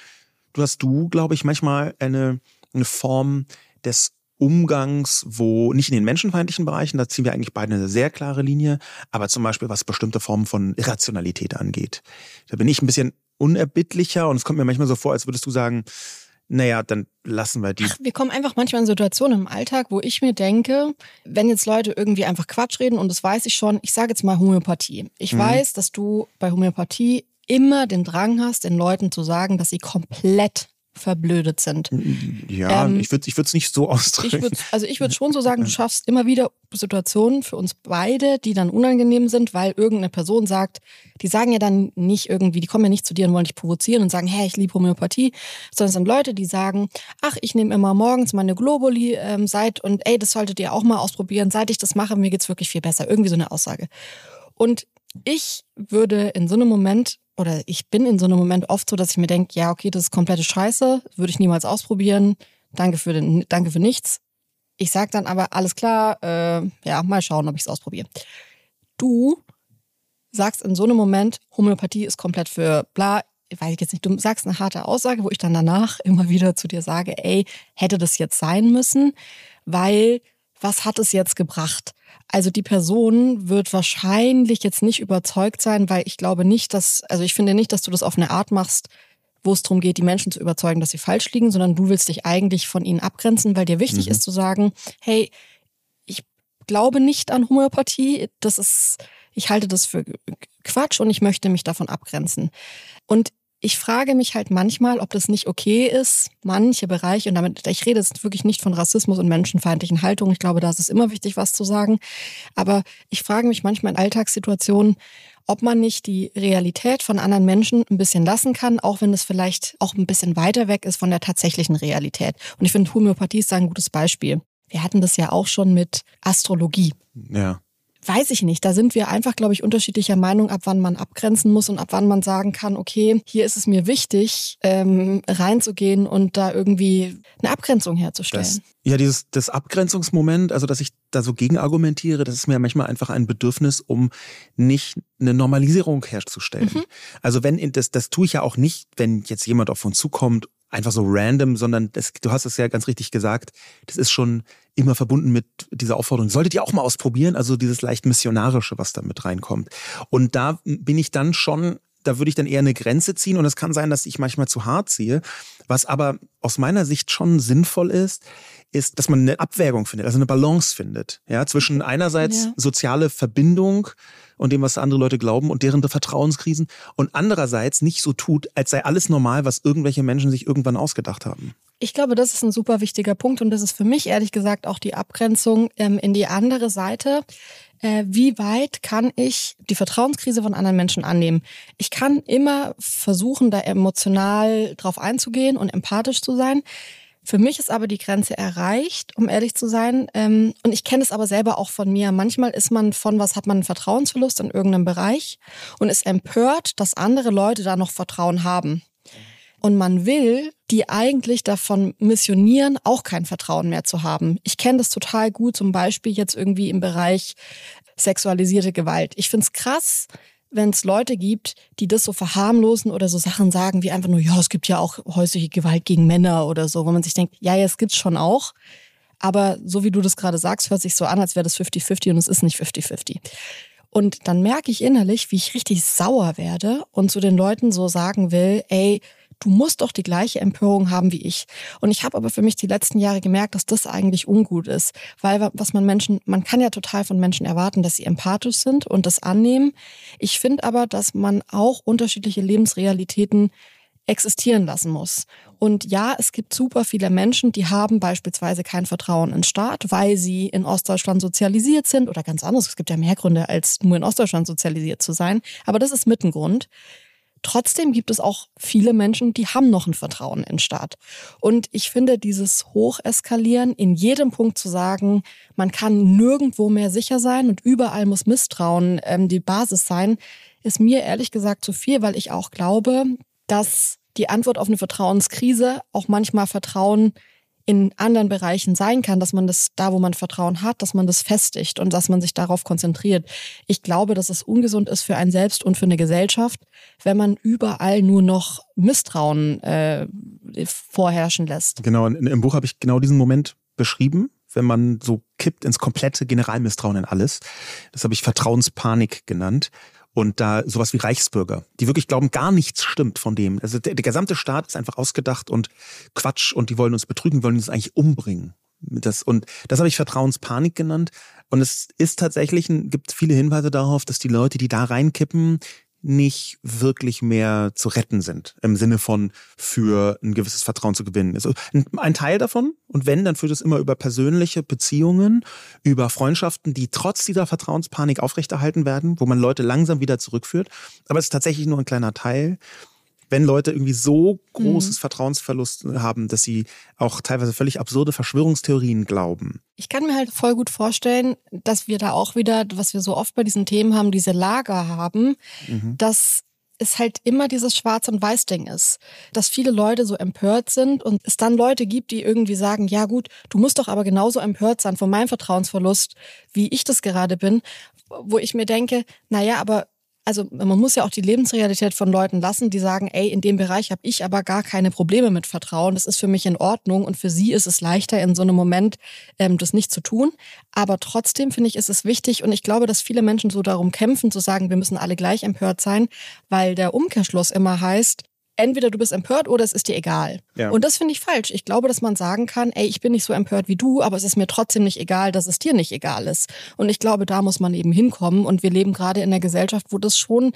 Speaker 2: du hast du, glaube ich, manchmal eine, eine Form des Umgangs, wo nicht in den menschenfeindlichen Bereichen, da ziehen wir eigentlich beide eine sehr klare Linie, aber zum Beispiel was bestimmte Formen von Irrationalität angeht. Da bin ich ein bisschen unerbittlicher und es kommt mir manchmal so vor, als würdest du sagen, naja, dann lassen wir die.
Speaker 1: Ach, wir kommen einfach manchmal in Situationen im Alltag, wo ich mir denke, wenn jetzt Leute irgendwie einfach Quatsch reden und das weiß ich schon, ich sage jetzt mal Homöopathie. Ich mhm. weiß, dass du bei Homöopathie immer den Drang hast, den Leuten zu sagen, dass sie komplett verblödet sind.
Speaker 2: Ja, ähm, ich würde ich es nicht so ausdrücken.
Speaker 1: Also ich würde schon so sagen, du schaffst immer wieder Situationen für uns beide, die dann unangenehm sind, weil irgendeine Person sagt, die sagen ja dann nicht irgendwie, die kommen ja nicht zu dir und wollen dich provozieren und sagen, hey, ich liebe Homöopathie, sondern es sind Leute, die sagen, ach, ich nehme immer morgens meine Globuli ähm, seit und ey, das solltet ihr auch mal ausprobieren, seit ich das mache, mir geht's wirklich viel besser. Irgendwie so eine Aussage. Und ich würde in so einem Moment oder ich bin in so einem Moment oft so, dass ich mir denke, ja, okay, das ist komplette Scheiße, würde ich niemals ausprobieren. Danke für den, danke für nichts. Ich sag dann aber, alles klar, äh, ja, mal schauen, ob ich es ausprobiere. Du sagst in so einem Moment, Homöopathie ist komplett für bla, weiß ich jetzt nicht, du sagst eine harte Aussage, wo ich dann danach immer wieder zu dir sage, ey, hätte das jetzt sein müssen, weil was hat es jetzt gebracht? Also die Person wird wahrscheinlich jetzt nicht überzeugt sein, weil ich glaube nicht, dass, also ich finde nicht, dass du das auf eine Art machst, wo es darum geht, die Menschen zu überzeugen, dass sie falsch liegen, sondern du willst dich eigentlich von ihnen abgrenzen, weil dir wichtig mhm. ist zu sagen, hey, ich glaube nicht an Homöopathie, das ist, ich halte das für Quatsch und ich möchte mich davon abgrenzen. Und ich frage mich halt manchmal, ob das nicht okay ist, manche Bereiche, und damit, ich rede jetzt wirklich nicht von Rassismus und menschenfeindlichen Haltungen, ich glaube, da ist es immer wichtig, was zu sagen, aber ich frage mich manchmal in Alltagssituationen, ob man nicht die Realität von anderen Menschen ein bisschen lassen kann, auch wenn es vielleicht auch ein bisschen weiter weg ist von der tatsächlichen Realität. Und ich finde, Homöopathie ist da ein gutes Beispiel. Wir hatten das ja auch schon mit Astrologie.
Speaker 2: Ja
Speaker 1: weiß ich nicht. Da sind wir einfach, glaube ich, unterschiedlicher Meinung, ab wann man abgrenzen muss und ab wann man sagen kann, okay, hier ist es mir wichtig, ähm, reinzugehen und da irgendwie eine Abgrenzung herzustellen.
Speaker 2: Das, ja, dieses das Abgrenzungsmoment, also dass ich da so gegen argumentiere, das ist mir manchmal einfach ein Bedürfnis, um nicht eine Normalisierung herzustellen. Mhm. Also wenn das, das tue ich ja auch nicht, wenn jetzt jemand auf uns zukommt einfach so random, sondern das, du hast es ja ganz richtig gesagt, das ist schon immer verbunden mit dieser Aufforderung. Solltet ihr auch mal ausprobieren, also dieses leicht missionarische, was da mit reinkommt. Und da bin ich dann schon da würde ich dann eher eine Grenze ziehen und es kann sein, dass ich manchmal zu hart ziehe. Was aber aus meiner Sicht schon sinnvoll ist, ist, dass man eine Abwägung findet, also eine Balance findet, ja, zwischen einerseits ja. soziale Verbindung und dem, was andere Leute glauben und deren Vertrauenskrisen und andererseits nicht so tut, als sei alles normal, was irgendwelche Menschen sich irgendwann ausgedacht haben.
Speaker 1: Ich glaube, das ist ein super wichtiger Punkt und das ist für mich ehrlich gesagt auch die Abgrenzung ähm, in die andere Seite. Äh, wie weit kann ich die Vertrauenskrise von anderen Menschen annehmen? Ich kann immer versuchen, da emotional drauf einzugehen und empathisch zu sein. Für mich ist aber die Grenze erreicht, um ehrlich zu sein. Ähm, und ich kenne es aber selber auch von mir. Manchmal ist man von was hat man einen Vertrauensverlust in irgendeinem Bereich und ist empört, dass andere Leute da noch Vertrauen haben. Und man will die eigentlich davon missionieren, auch kein Vertrauen mehr zu haben. Ich kenne das total gut, zum Beispiel jetzt irgendwie im Bereich sexualisierte Gewalt. Ich find's krass, wenn es Leute gibt, die das so verharmlosen oder so Sachen sagen wie einfach nur, ja, es gibt ja auch häusliche Gewalt gegen Männer oder so, wo man sich denkt, ja, ja, es gibt's schon auch. Aber so wie du das gerade sagst, hört sich so an, als wäre das 50-50 und es ist nicht 50-50. Und dann merke ich innerlich, wie ich richtig sauer werde und zu den Leuten so sagen will, ey, du musst doch die gleiche Empörung haben wie ich. Und ich habe aber für mich die letzten Jahre gemerkt, dass das eigentlich ungut ist, weil was man Menschen, man kann ja total von Menschen erwarten, dass sie empathisch sind und das annehmen. Ich finde aber, dass man auch unterschiedliche Lebensrealitäten existieren lassen muss. Und ja, es gibt super viele Menschen, die haben beispielsweise kein Vertrauen in Staat, weil sie in Ostdeutschland sozialisiert sind oder ganz anderes. Es gibt ja mehr Gründe, als nur in Ostdeutschland sozialisiert zu sein. Aber das ist mit ein Grund. Trotzdem gibt es auch viele Menschen, die haben noch ein Vertrauen in Staat. Und ich finde, dieses Hocheskalieren in jedem Punkt zu sagen, man kann nirgendwo mehr sicher sein und überall muss Misstrauen ähm, die Basis sein, ist mir ehrlich gesagt zu viel, weil ich auch glaube, dass die Antwort auf eine Vertrauenskrise auch manchmal Vertrauen in anderen Bereichen sein kann, dass man das da, wo man Vertrauen hat, dass man das festigt und dass man sich darauf konzentriert. Ich glaube, dass es ungesund ist für einen selbst und für eine Gesellschaft, wenn man überall nur noch Misstrauen äh, vorherrschen lässt.
Speaker 2: Genau, im Buch habe ich genau diesen Moment beschrieben, wenn man so kippt ins komplette Generalmisstrauen in alles. Das habe ich Vertrauenspanik genannt und da sowas wie Reichsbürger, die wirklich glauben, gar nichts stimmt von dem. Also der, der gesamte Staat ist einfach ausgedacht und Quatsch und die wollen uns betrügen, wollen uns eigentlich umbringen. Das, und das habe ich Vertrauenspanik genannt. Und es ist tatsächlich, gibt viele Hinweise darauf, dass die Leute, die da reinkippen, nicht wirklich mehr zu retten sind, im Sinne von für ein gewisses Vertrauen zu gewinnen. Also ein Teil davon, und wenn, dann führt es immer über persönliche Beziehungen, über Freundschaften, die trotz dieser Vertrauenspanik aufrechterhalten werden, wo man Leute langsam wieder zurückführt. Aber es ist tatsächlich nur ein kleiner Teil wenn Leute irgendwie so großes mhm. Vertrauensverlust haben, dass sie auch teilweise völlig absurde Verschwörungstheorien glauben.
Speaker 1: Ich kann mir halt voll gut vorstellen, dass wir da auch wieder, was wir so oft bei diesen Themen haben, diese Lager haben, mhm. dass es halt immer dieses Schwarz- und Weiß-Ding ist. Dass viele Leute so empört sind und es dann Leute gibt, die irgendwie sagen, ja gut, du musst doch aber genauso empört sein von meinem Vertrauensverlust, wie ich das gerade bin, wo ich mir denke, na ja, aber also man muss ja auch die Lebensrealität von Leuten lassen, die sagen, ey, in dem Bereich habe ich aber gar keine Probleme mit Vertrauen. Das ist für mich in Ordnung und für sie ist es leichter, in so einem Moment ähm, das nicht zu tun. Aber trotzdem finde ich, ist es wichtig und ich glaube, dass viele Menschen so darum kämpfen, zu sagen, wir müssen alle gleich empört sein, weil der Umkehrschluss immer heißt, entweder du bist empört oder es ist dir egal. Ja. Und das finde ich falsch. Ich glaube, dass man sagen kann, ey, ich bin nicht so empört wie du, aber es ist mir trotzdem nicht egal, dass es dir nicht egal ist. Und ich glaube, da muss man eben hinkommen. Und wir leben gerade in einer Gesellschaft, wo das schon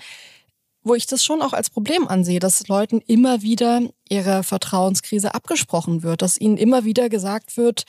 Speaker 1: wo ich das schon auch als Problem ansehe, dass Leuten immer wieder ihre Vertrauenskrise abgesprochen wird, dass ihnen immer wieder gesagt wird,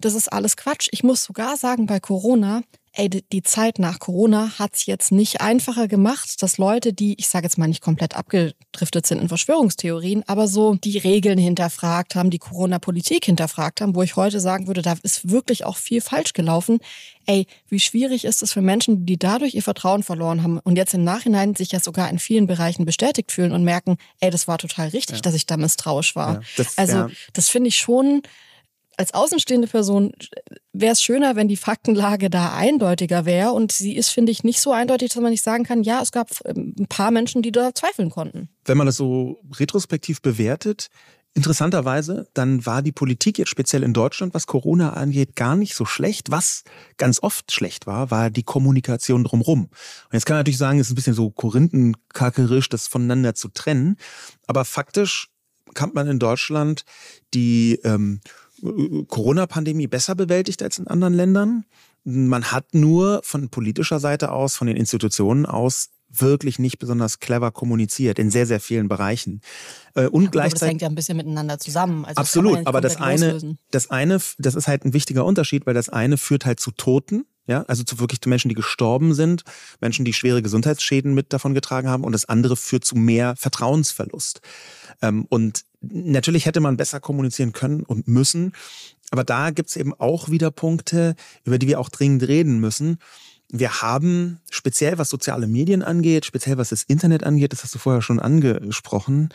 Speaker 1: das ist alles Quatsch. Ich muss sogar sagen, bei Corona, ey, die Zeit nach Corona hat's jetzt nicht einfacher gemacht, dass Leute, die, ich sage jetzt mal nicht komplett abgedriftet sind in Verschwörungstheorien, aber so die Regeln hinterfragt haben, die Corona-Politik hinterfragt haben, wo ich heute sagen würde, da ist wirklich auch viel falsch gelaufen. Ey, wie schwierig ist es für Menschen, die dadurch ihr Vertrauen verloren haben und jetzt im Nachhinein sich ja sogar in vielen Bereichen bestätigt fühlen und merken, ey, das war total richtig, ja. dass ich da misstrauisch war. Ja, das, also, ja. das finde ich schon als außenstehende Person wäre es schöner, wenn die Faktenlage da eindeutiger wäre. Und sie ist, finde ich, nicht so eindeutig, dass man nicht sagen kann, ja, es gab ähm, ein paar Menschen, die da zweifeln konnten.
Speaker 2: Wenn man das so retrospektiv bewertet, interessanterweise, dann war die Politik jetzt speziell in Deutschland, was Corona angeht, gar nicht so schlecht. Was ganz oft schlecht war, war die Kommunikation drumherum. Und jetzt kann man natürlich sagen, es ist ein bisschen so korinthenkackerisch, das voneinander zu trennen. Aber faktisch kann man in Deutschland die ähm, Corona-Pandemie besser bewältigt als in anderen Ländern. Man hat nur von politischer Seite aus, von den Institutionen aus wirklich nicht besonders clever kommuniziert in sehr, sehr vielen Bereichen.
Speaker 1: Äh, und ja, gleichzeitig. Das hängt ja ein bisschen miteinander zusammen.
Speaker 2: Also absolut, ja aber das eine, das eine, das ist halt ein wichtiger Unterschied, weil das eine führt halt zu Toten. Ja, also zu wirklich zu Menschen, die gestorben sind, Menschen, die schwere Gesundheitsschäden mit davon getragen haben, und das andere führt zu mehr Vertrauensverlust. Ähm, und natürlich hätte man besser kommunizieren können und müssen, aber da gibt's eben auch wieder Punkte, über die wir auch dringend reden müssen wir haben speziell was soziale Medien angeht, speziell was das Internet angeht, das hast du vorher schon angesprochen,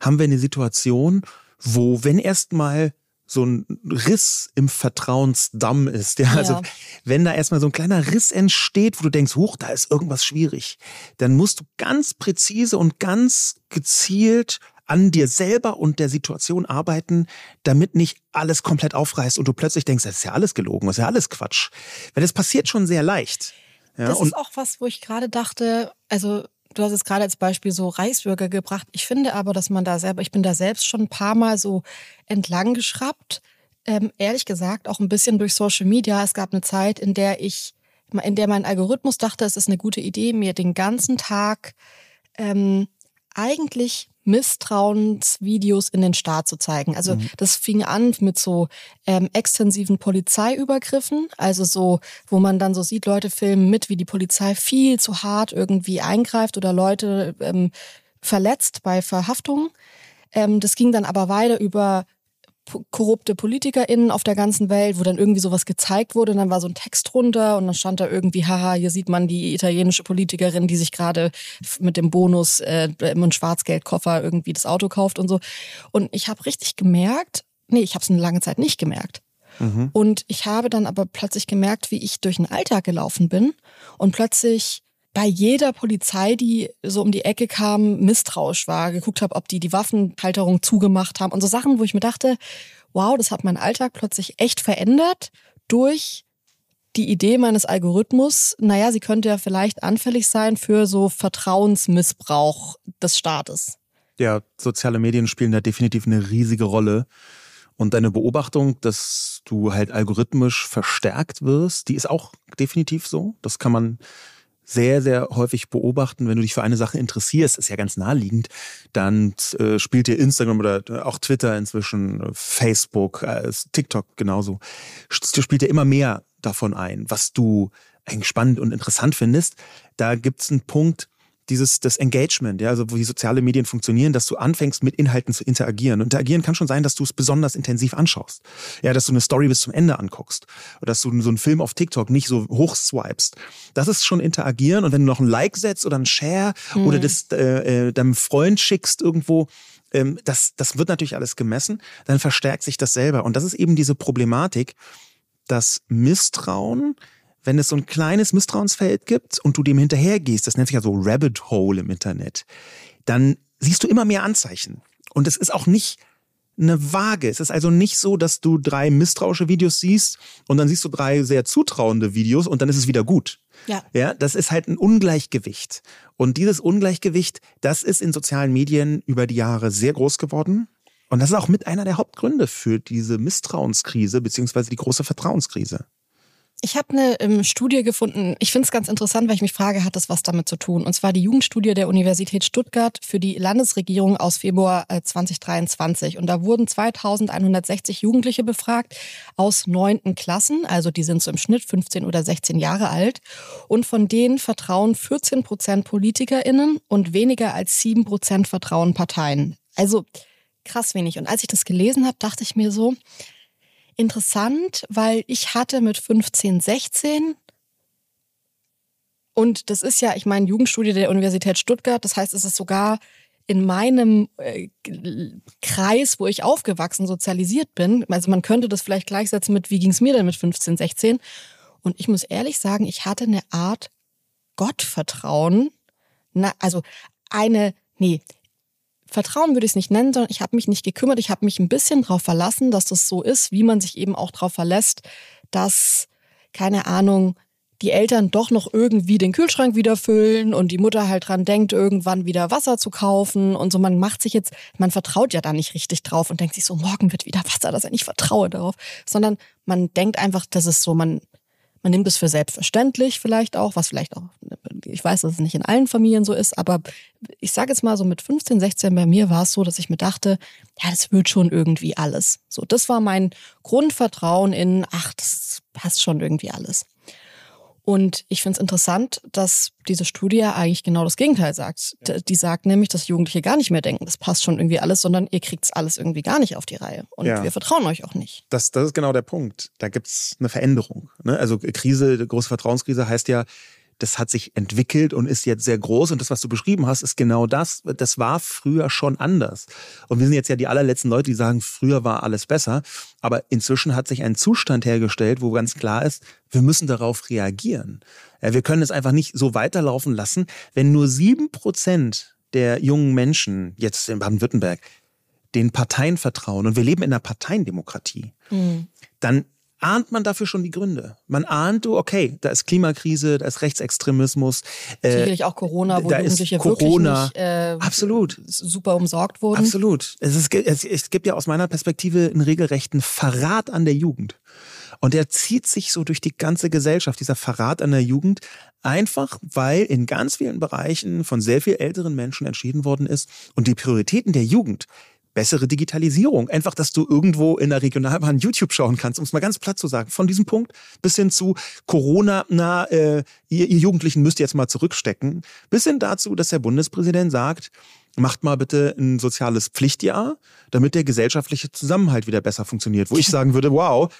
Speaker 2: haben wir eine Situation, wo wenn erstmal so ein Riss im Vertrauensdamm ist. Ja, also ja. wenn da erstmal so ein kleiner Riss entsteht, wo du denkst, huch, da ist irgendwas schwierig, dann musst du ganz präzise und ganz gezielt an dir selber und der Situation arbeiten, damit nicht alles komplett aufreißt und du plötzlich denkst, das ist ja alles gelogen, das ist ja alles Quatsch. Weil das passiert schon sehr leicht.
Speaker 1: Ja, das ist auch was, wo ich gerade dachte, also du hast es gerade als Beispiel so Reisbürger gebracht. Ich finde aber, dass man da selber, ich bin da selbst schon ein paar Mal so entlang geschraubt. Ähm, ehrlich gesagt, auch ein bisschen durch Social Media. Es gab eine Zeit, in der ich, in der mein Algorithmus dachte, es ist eine gute Idee, mir den ganzen Tag ähm, eigentlich Misstrauensvideos in den Staat zu zeigen. Also mhm. das fing an mit so ähm, extensiven Polizeiübergriffen, also so, wo man dann so sieht, Leute filmen mit, wie die Polizei viel zu hart irgendwie eingreift oder Leute ähm, verletzt bei Verhaftungen. Ähm, das ging dann aber weiter über korrupte PolitikerInnen auf der ganzen Welt, wo dann irgendwie sowas gezeigt wurde und dann war so ein Text drunter und dann stand da irgendwie, haha, hier sieht man die italienische Politikerin, die sich gerade mit dem Bonus äh, im Schwarzgeldkoffer irgendwie das Auto kauft und so. Und ich habe richtig gemerkt, nee, ich habe es eine lange Zeit nicht gemerkt. Mhm. Und ich habe dann aber plötzlich gemerkt, wie ich durch den Alltag gelaufen bin und plötzlich bei jeder Polizei, die so um die Ecke kam, misstrauisch war, geguckt habe, ob die die Waffenhalterung zugemacht haben und so Sachen, wo ich mir dachte, wow, das hat meinen Alltag plötzlich echt verändert durch die Idee meines Algorithmus, naja, sie könnte ja vielleicht anfällig sein für so Vertrauensmissbrauch des Staates.
Speaker 2: Ja, soziale Medien spielen da definitiv eine riesige Rolle. Und deine Beobachtung, dass du halt algorithmisch verstärkt wirst, die ist auch definitiv so. Das kann man sehr, sehr häufig beobachten, wenn du dich für eine Sache interessierst, ist ja ganz naheliegend, dann äh, spielt dir Instagram oder äh, auch Twitter inzwischen, äh, Facebook, äh, TikTok genauso, spielt dir immer mehr davon ein, was du eigentlich spannend und interessant findest. Da gibt's einen Punkt, dieses das Engagement, ja, also wie soziale Medien funktionieren, dass du anfängst mit Inhalten zu interagieren. Und interagieren kann schon sein, dass du es besonders intensiv anschaust. Ja, dass du eine Story bis zum Ende anguckst oder dass du so einen Film auf TikTok nicht so hochswipest. Das ist schon interagieren und wenn du noch ein Like setzt oder ein Share mhm. oder das äh, äh, deinem Freund schickst irgendwo, ähm, das das wird natürlich alles gemessen, dann verstärkt sich das selber und das ist eben diese Problematik, dass Misstrauen wenn es so ein kleines Misstrauensfeld gibt und du dem hinterhergehst, das nennt sich ja so Rabbit Hole im Internet, dann siehst du immer mehr Anzeichen. Und es ist auch nicht eine Waage. Es ist also nicht so, dass du drei misstrauische Videos siehst und dann siehst du drei sehr zutrauende Videos und dann ist es wieder gut. Ja. Ja, das ist halt ein Ungleichgewicht. Und dieses Ungleichgewicht, das ist in sozialen Medien über die Jahre sehr groß geworden. Und das ist auch mit einer der Hauptgründe für diese Misstrauenskrise beziehungsweise die große Vertrauenskrise.
Speaker 1: Ich habe eine ähm, Studie gefunden. Ich finde es ganz interessant, weil ich mich frage, hat das was damit zu tun? Und zwar die Jugendstudie der Universität Stuttgart für die Landesregierung aus Februar äh, 2023. Und da wurden 2160 Jugendliche befragt aus neunten Klassen. Also die sind so im Schnitt 15 oder 16 Jahre alt. Und von denen vertrauen 14 Prozent PolitikerInnen und weniger als 7 Prozent vertrauen Parteien. Also krass wenig. Und als ich das gelesen habe, dachte ich mir so, interessant, weil ich hatte mit 15, 16 und das ist ja, ich meine, Jugendstudie der Universität Stuttgart, das heißt, es ist sogar in meinem äh, Kreis, wo ich aufgewachsen, sozialisiert bin. Also man könnte das vielleicht gleichsetzen mit, wie ging es mir denn mit 15, 16? Und ich muss ehrlich sagen, ich hatte eine Art Gottvertrauen. Na, also eine, nee, Vertrauen würde ich es nicht nennen, sondern ich habe mich nicht gekümmert. Ich habe mich ein bisschen darauf verlassen, dass das so ist, wie man sich eben auch darauf verlässt, dass, keine Ahnung, die Eltern doch noch irgendwie den Kühlschrank wieder füllen und die Mutter halt dran denkt, irgendwann wieder Wasser zu kaufen und so. Man macht sich jetzt, man vertraut ja da nicht richtig drauf und denkt sich so, morgen wird wieder Wasser, dass ich vertraue darauf, sondern man denkt einfach, dass es so, man, man nimmt es für selbstverständlich vielleicht auch, was vielleicht auch, ich weiß, dass es nicht in allen Familien so ist, aber ich sage jetzt mal so mit 15, 16 bei mir war es so, dass ich mir dachte, ja, das wird schon irgendwie alles. So, das war mein Grundvertrauen in, ach, das passt schon irgendwie alles. Und ich finde es interessant, dass diese Studie eigentlich genau das Gegenteil sagt. Die sagt nämlich, dass Jugendliche gar nicht mehr denken, das passt schon irgendwie alles, sondern ihr kriegt es alles irgendwie gar nicht auf die Reihe. Und ja. wir vertrauen euch auch nicht.
Speaker 2: Das, das ist genau der Punkt. Da gibt es eine Veränderung. Ne? Also Krise, große Vertrauenskrise heißt ja, das hat sich entwickelt und ist jetzt sehr groß. Und das, was du beschrieben hast, ist genau das. Das war früher schon anders. Und wir sind jetzt ja die allerletzten Leute, die sagen, früher war alles besser. Aber inzwischen hat sich ein Zustand hergestellt, wo ganz klar ist, wir müssen darauf reagieren. Wir können es einfach nicht so weiterlaufen lassen, wenn nur sieben Prozent der jungen Menschen jetzt in Baden-Württemberg den Parteien vertrauen und wir leben in einer Parteiendemokratie, mhm. dann ahnt man dafür schon die Gründe. Man ahnt, okay, da ist Klimakrise, da ist Rechtsextremismus.
Speaker 1: Äh, Sicherlich auch Corona, wo
Speaker 2: da
Speaker 1: Jugendliche
Speaker 2: ist Corona.
Speaker 1: wirklich nicht, äh,
Speaker 2: Absolut.
Speaker 1: super umsorgt wurden.
Speaker 2: Absolut. Es, ist, es, es gibt ja aus meiner Perspektive einen regelrechten Verrat an der Jugend. Und der zieht sich so durch die ganze Gesellschaft, dieser Verrat an der Jugend, einfach weil in ganz vielen Bereichen von sehr viel älteren Menschen entschieden worden ist und die Prioritäten der Jugend bessere Digitalisierung. Einfach, dass du irgendwo in der Regionalbahn YouTube schauen kannst, um es mal ganz platt zu sagen. Von diesem Punkt bis hin zu Corona, na, äh, ihr, ihr Jugendlichen müsst jetzt mal zurückstecken, bis hin dazu, dass der Bundespräsident sagt, macht mal bitte ein soziales Pflichtjahr, damit der gesellschaftliche Zusammenhalt wieder besser funktioniert. Wo ich sagen würde, wow,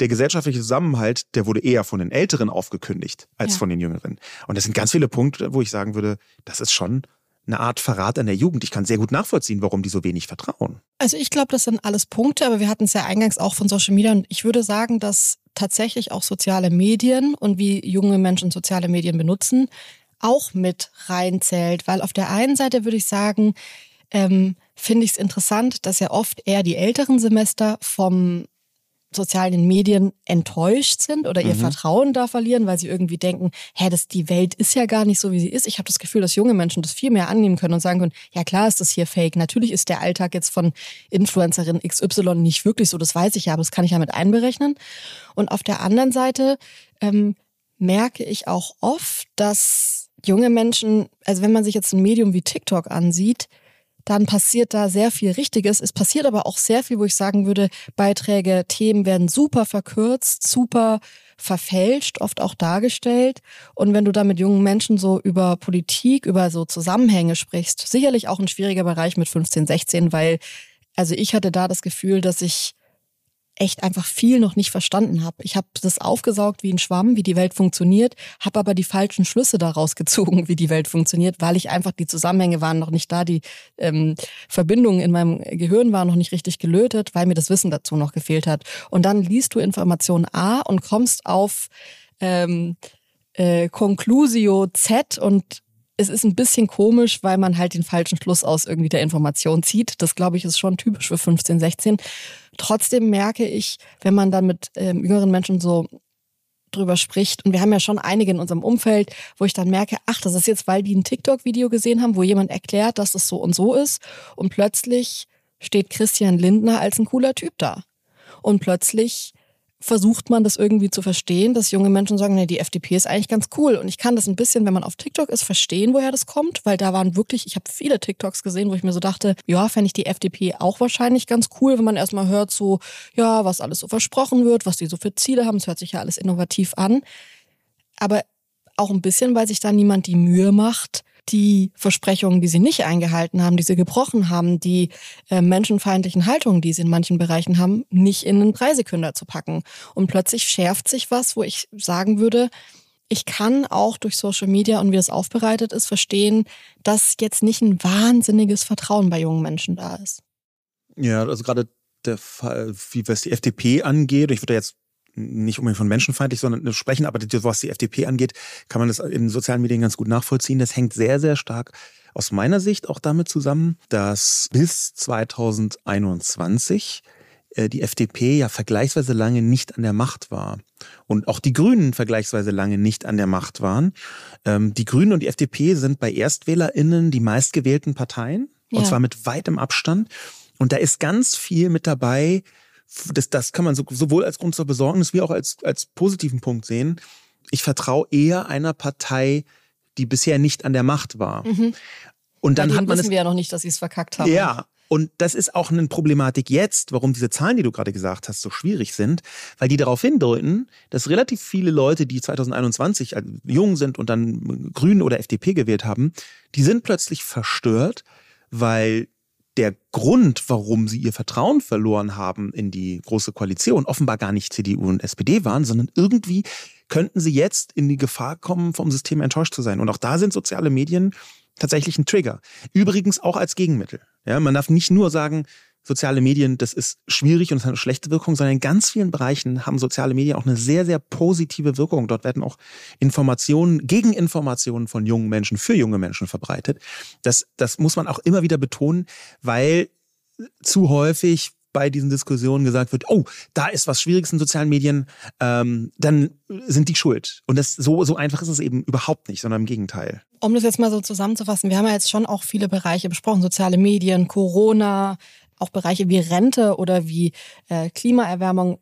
Speaker 2: der gesellschaftliche Zusammenhalt, der wurde eher von den Älteren aufgekündigt als ja. von den Jüngeren. Und das sind ganz viele Punkte, wo ich sagen würde, das ist schon eine Art Verrat an der Jugend. Ich kann sehr gut nachvollziehen, warum die so wenig vertrauen.
Speaker 1: Also ich glaube, das sind alles Punkte, aber wir hatten es ja eingangs auch von Social Media und ich würde sagen, dass tatsächlich auch soziale Medien und wie junge Menschen soziale Medien benutzen, auch mit reinzählt. Weil auf der einen Seite würde ich sagen, ähm, finde ich es interessant, dass ja oft eher die älteren Semester vom sozialen Medien enttäuscht sind oder ihr mhm. Vertrauen da verlieren, weil sie irgendwie denken, hä, das, die Welt ist ja gar nicht so, wie sie ist. Ich habe das Gefühl, dass junge Menschen das viel mehr annehmen können und sagen können, ja klar ist das hier fake. Natürlich ist der Alltag jetzt von Influencerin XY nicht wirklich so, das weiß ich ja, aber das kann ich ja mit einberechnen. Und auf der anderen Seite ähm, merke ich auch oft, dass junge Menschen, also wenn man sich jetzt ein Medium wie TikTok ansieht, dann passiert da sehr viel Richtiges. Es passiert aber auch sehr viel, wo ich sagen würde, Beiträge, Themen werden super verkürzt, super verfälscht, oft auch dargestellt. Und wenn du da mit jungen Menschen so über Politik, über so Zusammenhänge sprichst, sicherlich auch ein schwieriger Bereich mit 15, 16, weil also ich hatte da das Gefühl, dass ich echt einfach viel noch nicht verstanden habe. Ich habe das aufgesaugt wie ein Schwamm, wie die Welt funktioniert, habe aber die falschen Schlüsse daraus gezogen, wie die Welt funktioniert, weil ich einfach die Zusammenhänge waren noch nicht da, die ähm, Verbindungen in meinem Gehirn waren noch nicht richtig gelötet, weil mir das Wissen dazu noch gefehlt hat. Und dann liest du Information A und kommst auf ähm, äh, Conclusio Z und es ist ein bisschen komisch, weil man halt den falschen Schluss aus irgendwie der Information zieht. Das glaube ich ist schon typisch für 15, 16. Trotzdem merke ich, wenn man dann mit ähm, jüngeren Menschen so drüber spricht. Und wir haben ja schon einige in unserem Umfeld, wo ich dann merke, ach, das ist jetzt, weil die ein TikTok-Video gesehen haben, wo jemand erklärt, dass das so und so ist. Und plötzlich steht Christian Lindner als ein cooler Typ da. Und plötzlich versucht man das irgendwie zu verstehen, dass junge Menschen sagen, nee, die FDP ist eigentlich ganz cool. Und ich kann das ein bisschen, wenn man auf TikTok ist, verstehen, woher das kommt, weil da waren wirklich, ich habe viele TikToks gesehen, wo ich mir so dachte, ja, fände ich die FDP auch wahrscheinlich ganz cool, wenn man erstmal hört, so, ja, was alles so versprochen wird, was die so für Ziele haben. Es hört sich ja alles innovativ an. Aber auch ein bisschen, weil sich da niemand die Mühe macht, die Versprechungen, die sie nicht eingehalten haben, die sie gebrochen haben, die äh, menschenfeindlichen Haltungen, die sie in manchen Bereichen haben, nicht in einen Preisekünder zu packen. Und plötzlich schärft sich was, wo ich sagen würde, ich kann auch durch Social Media und wie das aufbereitet ist, verstehen, dass jetzt nicht ein wahnsinniges Vertrauen bei jungen Menschen da ist.
Speaker 2: Ja, also gerade der Fall, wie was die FDP angeht, ich würde jetzt nicht unbedingt von menschenfeindlich, sondern sprechen, aber was die FDP angeht, kann man das in sozialen Medien ganz gut nachvollziehen. Das hängt sehr, sehr stark aus meiner Sicht auch damit zusammen, dass bis 2021 äh, die FDP ja vergleichsweise lange nicht an der Macht war und auch die Grünen vergleichsweise lange nicht an der Macht waren. Ähm, die Grünen und die FDP sind bei ErstwählerInnen die meistgewählten Parteien und zwar mit weitem Abstand. Und da ist ganz viel mit dabei, das, das kann man sowohl als Grund zur Besorgnis wie auch als, als positiven Punkt sehen. Ich vertraue eher einer Partei, die bisher nicht an der Macht war. Mhm.
Speaker 1: Und dann hat man wissen es, wir ja noch nicht, dass sie es verkackt haben.
Speaker 2: Ja, und das ist auch eine Problematik jetzt, warum diese Zahlen, die du gerade gesagt hast, so schwierig sind, weil die darauf hindeuten, dass relativ viele Leute, die 2021 äh, jung sind und dann Grünen oder FDP gewählt haben, die sind plötzlich verstört, weil der Grund, warum sie ihr Vertrauen verloren haben in die Große Koalition, offenbar gar nicht CDU und SPD waren, sondern irgendwie könnten sie jetzt in die Gefahr kommen, vom System enttäuscht zu sein. Und auch da sind soziale Medien tatsächlich ein Trigger. Übrigens auch als Gegenmittel. Ja, man darf nicht nur sagen, soziale Medien, das ist schwierig und es hat eine schlechte Wirkung, sondern in ganz vielen Bereichen haben soziale Medien auch eine sehr, sehr positive Wirkung. Dort werden auch Informationen, Gegeninformationen von jungen Menschen für junge Menschen verbreitet. Das, das muss man auch immer wieder betonen, weil zu häufig bei diesen Diskussionen gesagt wird, oh, da ist was Schwieriges in sozialen Medien, ähm, dann sind die schuld. Und das so, so einfach ist es eben überhaupt nicht, sondern im Gegenteil.
Speaker 1: Um das jetzt mal so zusammenzufassen, wir haben ja jetzt schon auch viele Bereiche besprochen, soziale Medien, Corona, auch Bereiche wie Rente oder wie äh, Klimaerwärmung.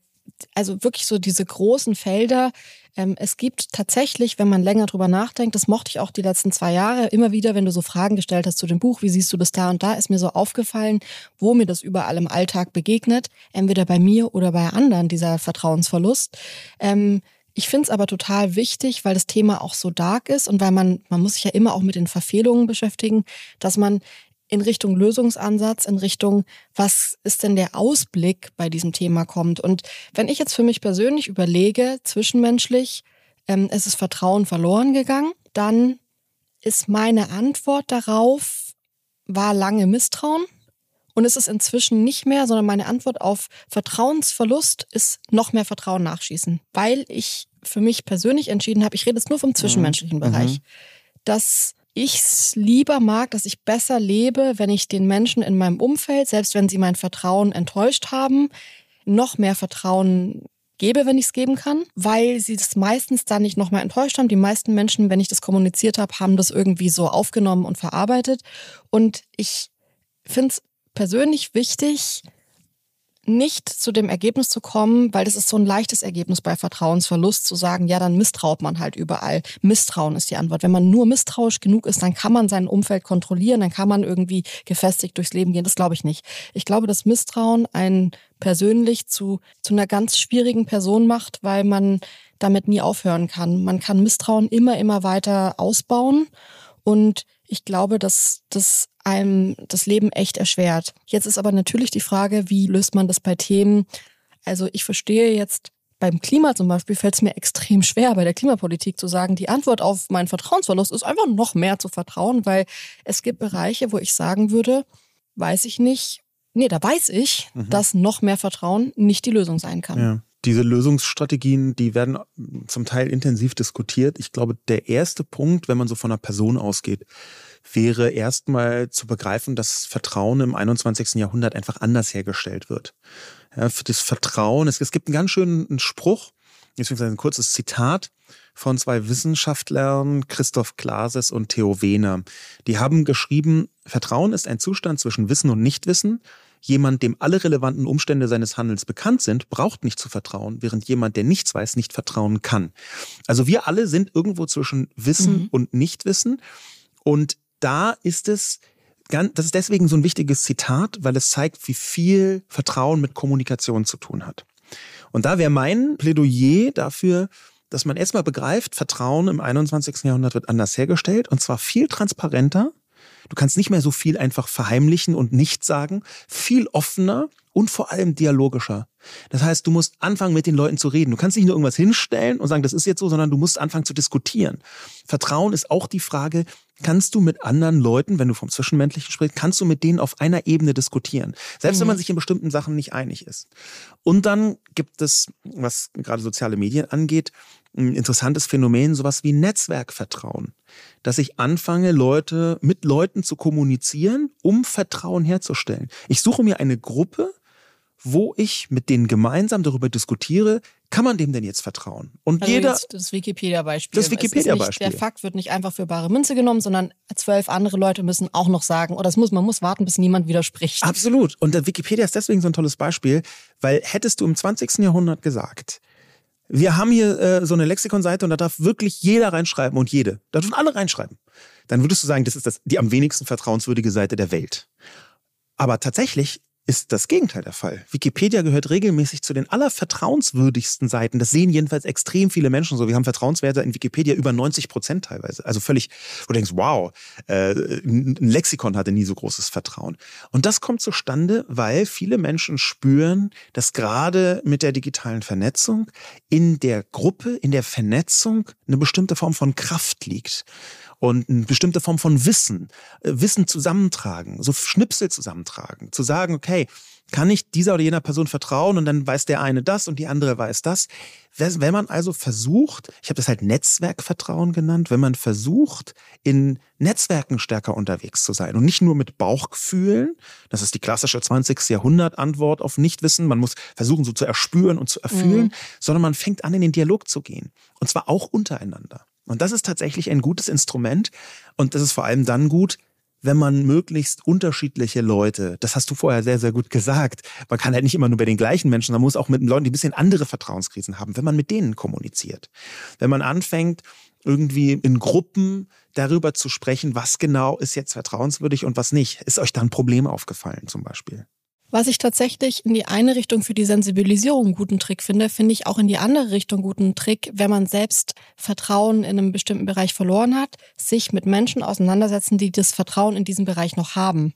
Speaker 1: Also wirklich so diese großen Felder, ähm, es gibt tatsächlich, wenn man länger drüber nachdenkt, das mochte ich auch die letzten zwei Jahre, immer wieder, wenn du so Fragen gestellt hast zu dem Buch, wie siehst du das da und da, ist mir so aufgefallen, wo mir das überall im Alltag begegnet, entweder bei mir oder bei anderen, dieser Vertrauensverlust. Ähm, ich finde es aber total wichtig, weil das Thema auch so dark ist und weil man, man muss sich ja immer auch mit den Verfehlungen beschäftigen, dass man in Richtung Lösungsansatz, in Richtung, was ist denn der Ausblick bei diesem Thema kommt. Und wenn ich jetzt für mich persönlich überlege, zwischenmenschlich, ähm, es ist Vertrauen verloren gegangen, dann ist meine Antwort darauf, war lange Misstrauen. Und es ist inzwischen nicht mehr, sondern meine Antwort auf Vertrauensverlust ist noch mehr Vertrauen nachschießen. Weil ich für mich persönlich entschieden habe, ich rede jetzt nur vom zwischenmenschlichen mhm. Bereich, dass ich es lieber mag, dass ich besser lebe, wenn ich den Menschen in meinem Umfeld, selbst wenn sie mein Vertrauen enttäuscht haben, noch mehr Vertrauen gebe, wenn ich es geben kann, weil sie das meistens dann nicht nochmal enttäuscht haben. Die meisten Menschen, wenn ich das kommuniziert habe, haben das irgendwie so aufgenommen und verarbeitet. Und ich finde es persönlich wichtig, nicht zu dem Ergebnis zu kommen, weil das ist so ein leichtes Ergebnis bei Vertrauensverlust, zu sagen, ja, dann misstraut man halt überall. Misstrauen ist die Antwort. Wenn man nur misstrauisch genug ist, dann kann man sein Umfeld kontrollieren, dann kann man irgendwie gefestigt durchs Leben gehen. Das glaube ich nicht. Ich glaube, dass Misstrauen einen persönlich zu, zu einer ganz schwierigen Person macht, weil man damit nie aufhören kann. Man kann Misstrauen immer, immer weiter ausbauen und ich glaube, dass das einem das Leben echt erschwert. Jetzt ist aber natürlich die Frage, wie löst man das bei Themen? Also ich verstehe jetzt beim Klima zum Beispiel fällt es mir extrem schwer, bei der Klimapolitik zu sagen, die Antwort auf meinen Vertrauensverlust ist einfach noch mehr zu vertrauen, weil es gibt Bereiche, wo ich sagen würde, weiß ich nicht, nee, da weiß ich, mhm. dass noch mehr Vertrauen nicht die Lösung sein kann.
Speaker 2: Ja. Diese Lösungsstrategien, die werden zum Teil intensiv diskutiert. Ich glaube, der erste Punkt, wenn man so von einer Person ausgeht, wäre erstmal zu begreifen, dass Vertrauen im 21. Jahrhundert einfach anders hergestellt wird. Ja, für das Vertrauen, es, es gibt einen ganz schönen Spruch, beziehungsweise ein kurzes Zitat von zwei Wissenschaftlern, Christoph Glases und Theo Wehner. Die haben geschrieben, Vertrauen ist ein Zustand zwischen Wissen und Nichtwissen. Jemand, dem alle relevanten Umstände seines Handelns bekannt sind, braucht nicht zu vertrauen, während jemand, der nichts weiß, nicht vertrauen kann. Also wir alle sind irgendwo zwischen Wissen mhm. und Nichtwissen. Und da ist es ganz, das ist deswegen so ein wichtiges Zitat, weil es zeigt, wie viel Vertrauen mit Kommunikation zu tun hat. Und da wäre mein Plädoyer dafür, dass man erstmal begreift, Vertrauen im 21. Jahrhundert wird anders hergestellt und zwar viel transparenter. Du kannst nicht mehr so viel einfach verheimlichen und nicht sagen, viel offener und vor allem dialogischer. Das heißt, du musst anfangen, mit den Leuten zu reden. Du kannst nicht nur irgendwas hinstellen und sagen, das ist jetzt so, sondern du musst anfangen zu diskutieren. Vertrauen ist auch die Frage, kannst du mit anderen Leuten, wenn du vom Zwischenmenschlichen sprichst, kannst du mit denen auf einer Ebene diskutieren. Selbst mhm. wenn man sich in bestimmten Sachen nicht einig ist. Und dann gibt es, was gerade soziale Medien angeht, ein interessantes Phänomen, sowas wie Netzwerkvertrauen. Dass ich anfange, Leute, mit Leuten zu kommunizieren, um Vertrauen herzustellen. Ich suche mir eine Gruppe, wo ich mit denen gemeinsam darüber diskutiere, kann man dem denn jetzt vertrauen?
Speaker 1: Und also jeder. das Wikipedia-Beispiel.
Speaker 2: Das Wikipedia-Beispiel.
Speaker 1: Der Fakt wird nicht einfach für bare Münze genommen, sondern zwölf andere Leute müssen auch noch sagen, oder es muss, man muss warten, bis niemand widerspricht.
Speaker 2: Absolut. Und der Wikipedia ist deswegen so ein tolles Beispiel, weil hättest du im 20. Jahrhundert gesagt, wir haben hier äh, so eine Lexikonseite und da darf wirklich jeder reinschreiben und jede. Da dürfen alle reinschreiben. Dann würdest du sagen, das ist das, die am wenigsten vertrauenswürdige Seite der Welt. Aber tatsächlich ist das Gegenteil der Fall. Wikipedia gehört regelmäßig zu den allervertrauenswürdigsten Seiten. Das sehen jedenfalls extrem viele Menschen so. Wir haben Vertrauenswerte in Wikipedia über 90 Prozent teilweise. Also völlig, wo du denkst, wow, äh, ein Lexikon hatte nie so großes Vertrauen. Und das kommt zustande, weil viele Menschen spüren, dass gerade mit der digitalen Vernetzung in der Gruppe, in der Vernetzung eine bestimmte Form von Kraft liegt und eine bestimmte Form von Wissen, äh, Wissen zusammentragen, so Schnipsel zusammentragen, zu sagen, okay, kann ich dieser oder jener Person vertrauen und dann weiß der eine das und die andere weiß das. Wenn man also versucht, ich habe das halt Netzwerkvertrauen genannt, wenn man versucht, in Netzwerken stärker unterwegs zu sein und nicht nur mit Bauchgefühlen, das ist die klassische 20. Jahrhundert Antwort auf Nichtwissen, man muss versuchen so zu erspüren und zu erfühlen, mhm. sondern man fängt an, in den Dialog zu gehen. Und zwar auch untereinander. Und das ist tatsächlich ein gutes Instrument. Und das ist vor allem dann gut, wenn man möglichst unterschiedliche Leute, das hast du vorher sehr, sehr gut gesagt, man kann halt nicht immer nur bei den gleichen Menschen, man muss auch mit Leuten, die ein bisschen andere Vertrauenskrisen haben, wenn man mit denen kommuniziert. Wenn man anfängt, irgendwie in Gruppen darüber zu sprechen, was genau ist jetzt vertrauenswürdig und was nicht. Ist euch da ein Problem aufgefallen zum Beispiel?
Speaker 1: Was ich tatsächlich in die eine Richtung für die Sensibilisierung einen guten Trick finde, finde ich auch in die andere Richtung guten Trick, wenn man selbst Vertrauen in einem bestimmten Bereich verloren hat, sich mit Menschen auseinandersetzen, die das Vertrauen in diesem Bereich noch haben.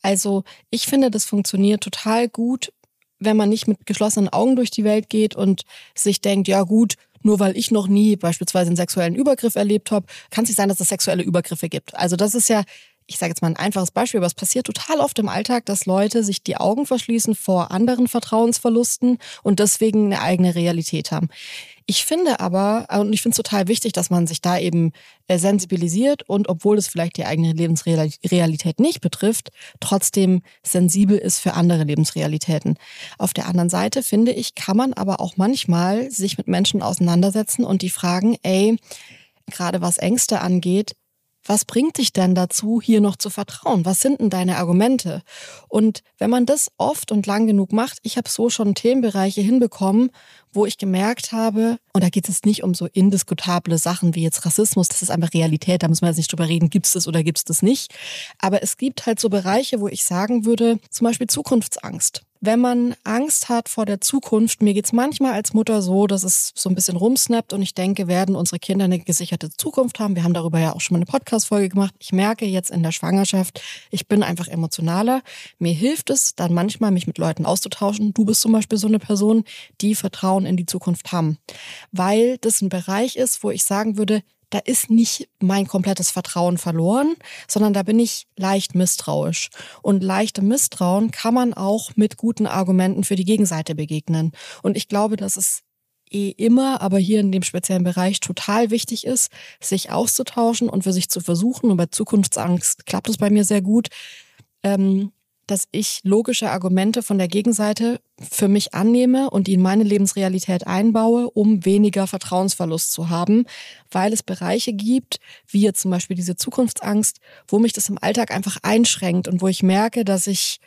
Speaker 1: Also ich finde, das funktioniert total gut, wenn man nicht mit geschlossenen Augen durch die Welt geht und sich denkt, ja gut, nur weil ich noch nie beispielsweise einen sexuellen Übergriff erlebt habe, kann es nicht sein, dass es sexuelle Übergriffe gibt. Also das ist ja ich sage jetzt mal ein einfaches Beispiel, aber es passiert total oft im Alltag, dass Leute sich die Augen verschließen vor anderen Vertrauensverlusten und deswegen eine eigene Realität haben. Ich finde aber, und ich finde es total wichtig, dass man sich da eben äh, sensibilisiert und obwohl es vielleicht die eigene Lebensrealität nicht betrifft, trotzdem sensibel ist für andere Lebensrealitäten. Auf der anderen Seite finde ich, kann man aber auch manchmal sich mit Menschen auseinandersetzen und die fragen, ey, gerade was Ängste angeht, was bringt dich denn dazu, hier noch zu vertrauen? Was sind denn deine Argumente? Und wenn man das oft und lang genug macht, ich habe so schon Themenbereiche hinbekommen, wo ich gemerkt habe, und da geht es nicht um so indiskutable Sachen wie jetzt Rassismus, das ist einfach Realität, da müssen wir jetzt nicht drüber reden, gibt es das oder gibt es das nicht. Aber es gibt halt so Bereiche, wo ich sagen würde, zum Beispiel Zukunftsangst wenn man Angst hat vor der Zukunft, mir geht's manchmal als Mutter so, dass es so ein bisschen rumsnappt und ich denke, werden unsere Kinder eine gesicherte Zukunft haben. Wir haben darüber ja auch schon mal eine Podcast-Folge gemacht. Ich merke jetzt in der Schwangerschaft, ich bin einfach emotionaler. Mir hilft es dann manchmal, mich mit Leuten auszutauschen. Du bist zum Beispiel so eine Person, die Vertrauen in die Zukunft haben. Weil das ein Bereich ist, wo ich sagen würde, da ist nicht mein komplettes Vertrauen verloren, sondern da bin ich leicht misstrauisch. Und leichte Misstrauen kann man auch mit guten Argumenten für die Gegenseite begegnen. Und ich glaube, dass es eh immer, aber hier in dem speziellen Bereich total wichtig ist, sich auszutauschen und für sich zu versuchen. Und bei Zukunftsangst klappt es bei mir sehr gut, ähm, dass ich logische Argumente von der Gegenseite für mich annehme und die in meine Lebensrealität einbaue, um weniger Vertrauensverlust zu haben, weil es Bereiche gibt, wie jetzt zum Beispiel diese Zukunftsangst, wo mich das im Alltag einfach einschränkt und wo ich merke, dass ich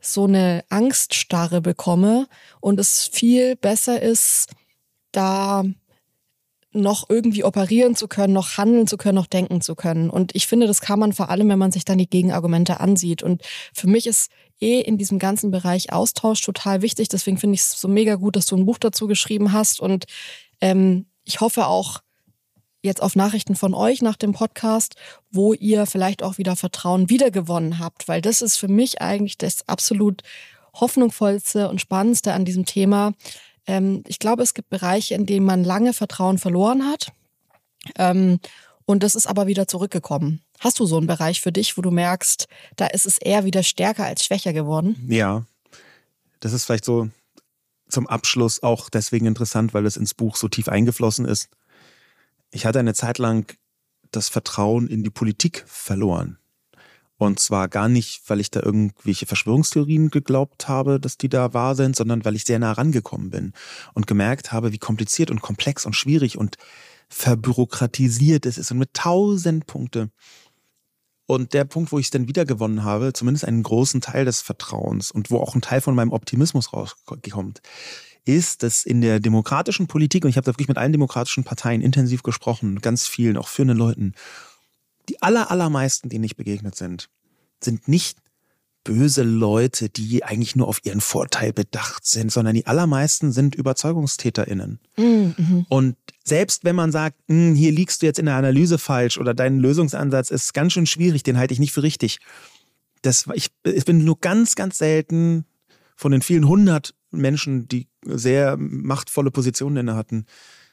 Speaker 1: so eine Angststarre bekomme und es viel besser ist, da noch irgendwie operieren zu können, noch handeln zu können, noch denken zu können. Und ich finde, das kann man vor allem, wenn man sich dann die Gegenargumente ansieht. Und für mich ist eh in diesem ganzen Bereich Austausch total wichtig. Deswegen finde ich es so mega gut, dass du ein Buch dazu geschrieben hast. Und ähm, ich hoffe auch jetzt auf Nachrichten von euch nach dem Podcast, wo ihr vielleicht auch wieder Vertrauen wiedergewonnen habt, weil das ist für mich eigentlich das absolut hoffnungsvollste und spannendste an diesem Thema. Ähm, ich glaube, es gibt Bereiche, in denen man lange Vertrauen verloren hat. Ähm, und das ist aber wieder zurückgekommen. Hast du so einen Bereich für dich, wo du merkst, da ist es eher wieder stärker als schwächer geworden?
Speaker 2: Ja, das ist vielleicht so zum Abschluss auch deswegen interessant, weil es ins Buch so tief eingeflossen ist. Ich hatte eine Zeit lang das Vertrauen in die Politik verloren. Und zwar gar nicht, weil ich da irgendwelche Verschwörungstheorien geglaubt habe, dass die da wahr sind, sondern weil ich sehr nah rangekommen bin und gemerkt habe, wie kompliziert und komplex und schwierig und verbürokratisiert es ist und mit tausend Punkte. Und der Punkt, wo ich es dann wiedergewonnen habe, zumindest einen großen Teil des Vertrauens und wo auch ein Teil von meinem Optimismus rauskommt, ist, dass in der demokratischen Politik, und ich habe da wirklich mit allen demokratischen Parteien intensiv gesprochen, ganz vielen, auch führenden Leuten, die aller, allermeisten, denen ich begegnet sind, sind nicht böse Leute, die eigentlich nur auf ihren Vorteil bedacht sind, sondern die allermeisten sind UberzeugungstäterInnen. Mhm. Und selbst wenn man sagt, hm, hier liegst du jetzt in der Analyse falsch oder dein Lösungsansatz ist ganz schön schwierig, den halte ich nicht für richtig. Das, ich, ich bin nur ganz, ganz selten von den vielen hundert Menschen, die sehr machtvolle Positionen inne hatten,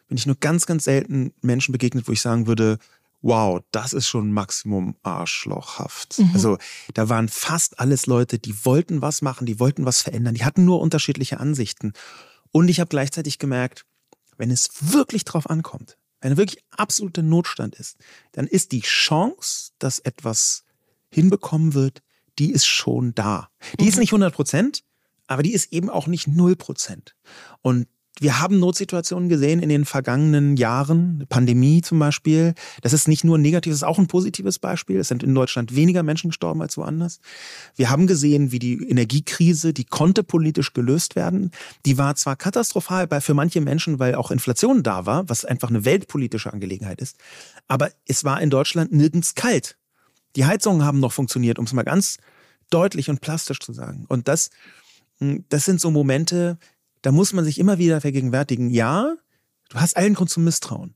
Speaker 2: bin ich nur ganz, ganz selten Menschen begegnet, wo ich sagen würde, wow, das ist schon Maximum arschlochhaft. Mhm. Also da waren fast alles Leute, die wollten was machen, die wollten was verändern, die hatten nur unterschiedliche Ansichten. Und ich habe gleichzeitig gemerkt, wenn es wirklich drauf ankommt, wenn wirklich absoluter Notstand ist, dann ist die Chance, dass etwas hinbekommen wird, die ist schon da. Die mhm. ist nicht 100 Prozent, aber die ist eben auch nicht 0 Prozent. Und wir haben Notsituationen gesehen in den vergangenen Jahren, Pandemie zum Beispiel. Das ist nicht nur ein negatives, ist auch ein positives Beispiel. Es sind in Deutschland weniger Menschen gestorben als woanders. Wir haben gesehen, wie die Energiekrise, die konnte politisch gelöst werden. Die war zwar katastrophal für manche Menschen, weil auch Inflation da war, was einfach eine weltpolitische Angelegenheit ist. Aber es war in Deutschland nirgends kalt. Die Heizungen haben noch funktioniert, um es mal ganz deutlich und plastisch zu sagen. Und das, hm, das sind so Momente, da muss man sich immer wieder vergegenwärtigen, ja, du hast allen Grund zum Misstrauen.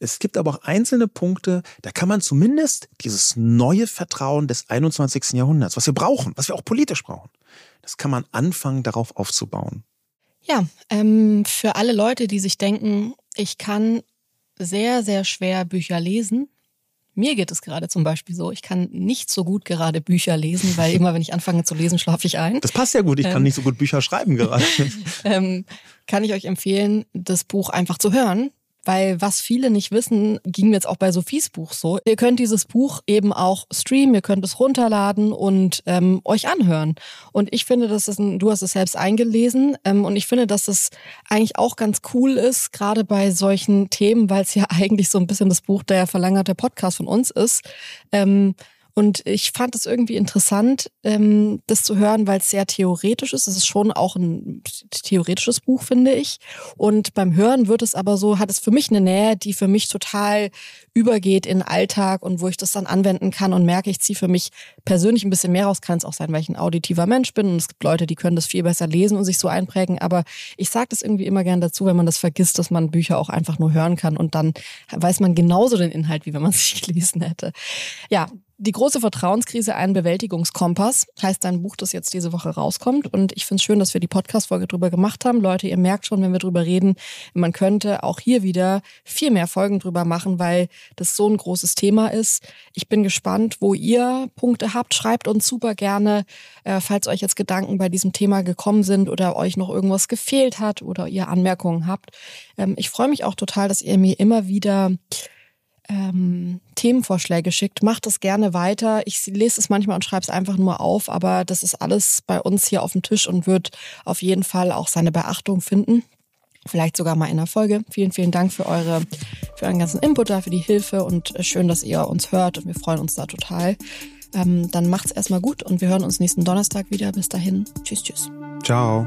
Speaker 2: Es gibt aber auch einzelne Punkte, da kann man zumindest dieses neue Vertrauen des 21. Jahrhunderts, was wir brauchen, was wir auch politisch brauchen, das kann man anfangen, darauf aufzubauen.
Speaker 1: Ja, ähm, für alle Leute, die sich denken, ich kann sehr, sehr schwer Bücher lesen, mir geht es gerade zum Beispiel so, ich kann nicht so gut gerade Bücher lesen, weil immer wenn ich anfange zu lesen, schlafe ich ein.
Speaker 2: Das passt ja gut, ich kann ähm, nicht so gut Bücher schreiben gerade.
Speaker 1: ähm, kann ich euch empfehlen, das Buch einfach zu hören. Weil was viele nicht wissen, ging jetzt auch bei Sophies Buch so. Ihr könnt dieses Buch eben auch streamen, ihr könnt es runterladen und ähm, euch anhören. Und ich finde, dass es ein, du hast es selbst eingelesen ähm, und ich finde, dass es eigentlich auch ganz cool ist, gerade bei solchen Themen, weil es ja eigentlich so ein bisschen das Buch der verlängerte Podcast von uns ist. Ähm, und ich fand es irgendwie interessant, ähm, das zu hören, weil es sehr theoretisch ist. Es ist schon auch ein theoretisches Buch, finde ich. Und beim Hören wird es aber so, hat es für mich eine Nähe, die für mich total übergeht in Alltag und wo ich das dann anwenden kann und merke, ich ziehe für mich persönlich ein bisschen mehr raus. Kann es auch sein, weil ich ein auditiver Mensch bin und es gibt Leute, die können das viel besser lesen und sich so einprägen. Aber ich sage das irgendwie immer gern dazu, wenn man das vergisst, dass man Bücher auch einfach nur hören kann und dann weiß man genauso den Inhalt, wie wenn man sich gelesen hätte. Ja, die große Vertrauenskrise, ein Bewältigungskompass, heißt ein Buch, das jetzt diese Woche rauskommt. Und ich finde es schön, dass wir die Podcast-Folge drüber gemacht haben. Leute, ihr merkt schon, wenn wir drüber reden, man könnte auch hier wieder viel mehr Folgen drüber machen, weil das so ein großes Thema ist. Ich bin gespannt, wo ihr Punkte habt. Schreibt uns super gerne, äh, falls euch jetzt Gedanken bei diesem Thema gekommen sind oder euch noch irgendwas gefehlt hat oder ihr Anmerkungen habt. Ähm, ich freue mich auch total, dass ihr mir immer wieder ähm, Themenvorschläge schickt. Macht es gerne weiter. Ich lese es manchmal und schreibe es einfach nur auf, aber das ist alles bei uns hier auf dem Tisch und wird auf jeden Fall auch seine Beachtung finden. Vielleicht sogar mal in der Folge. Vielen, vielen Dank für eure, für euren ganzen Input da, für die Hilfe und schön, dass ihr uns hört und wir freuen uns da total. Ähm, dann macht's erstmal gut und wir hören uns nächsten Donnerstag wieder. Bis dahin. Tschüss, tschüss.
Speaker 2: Ciao.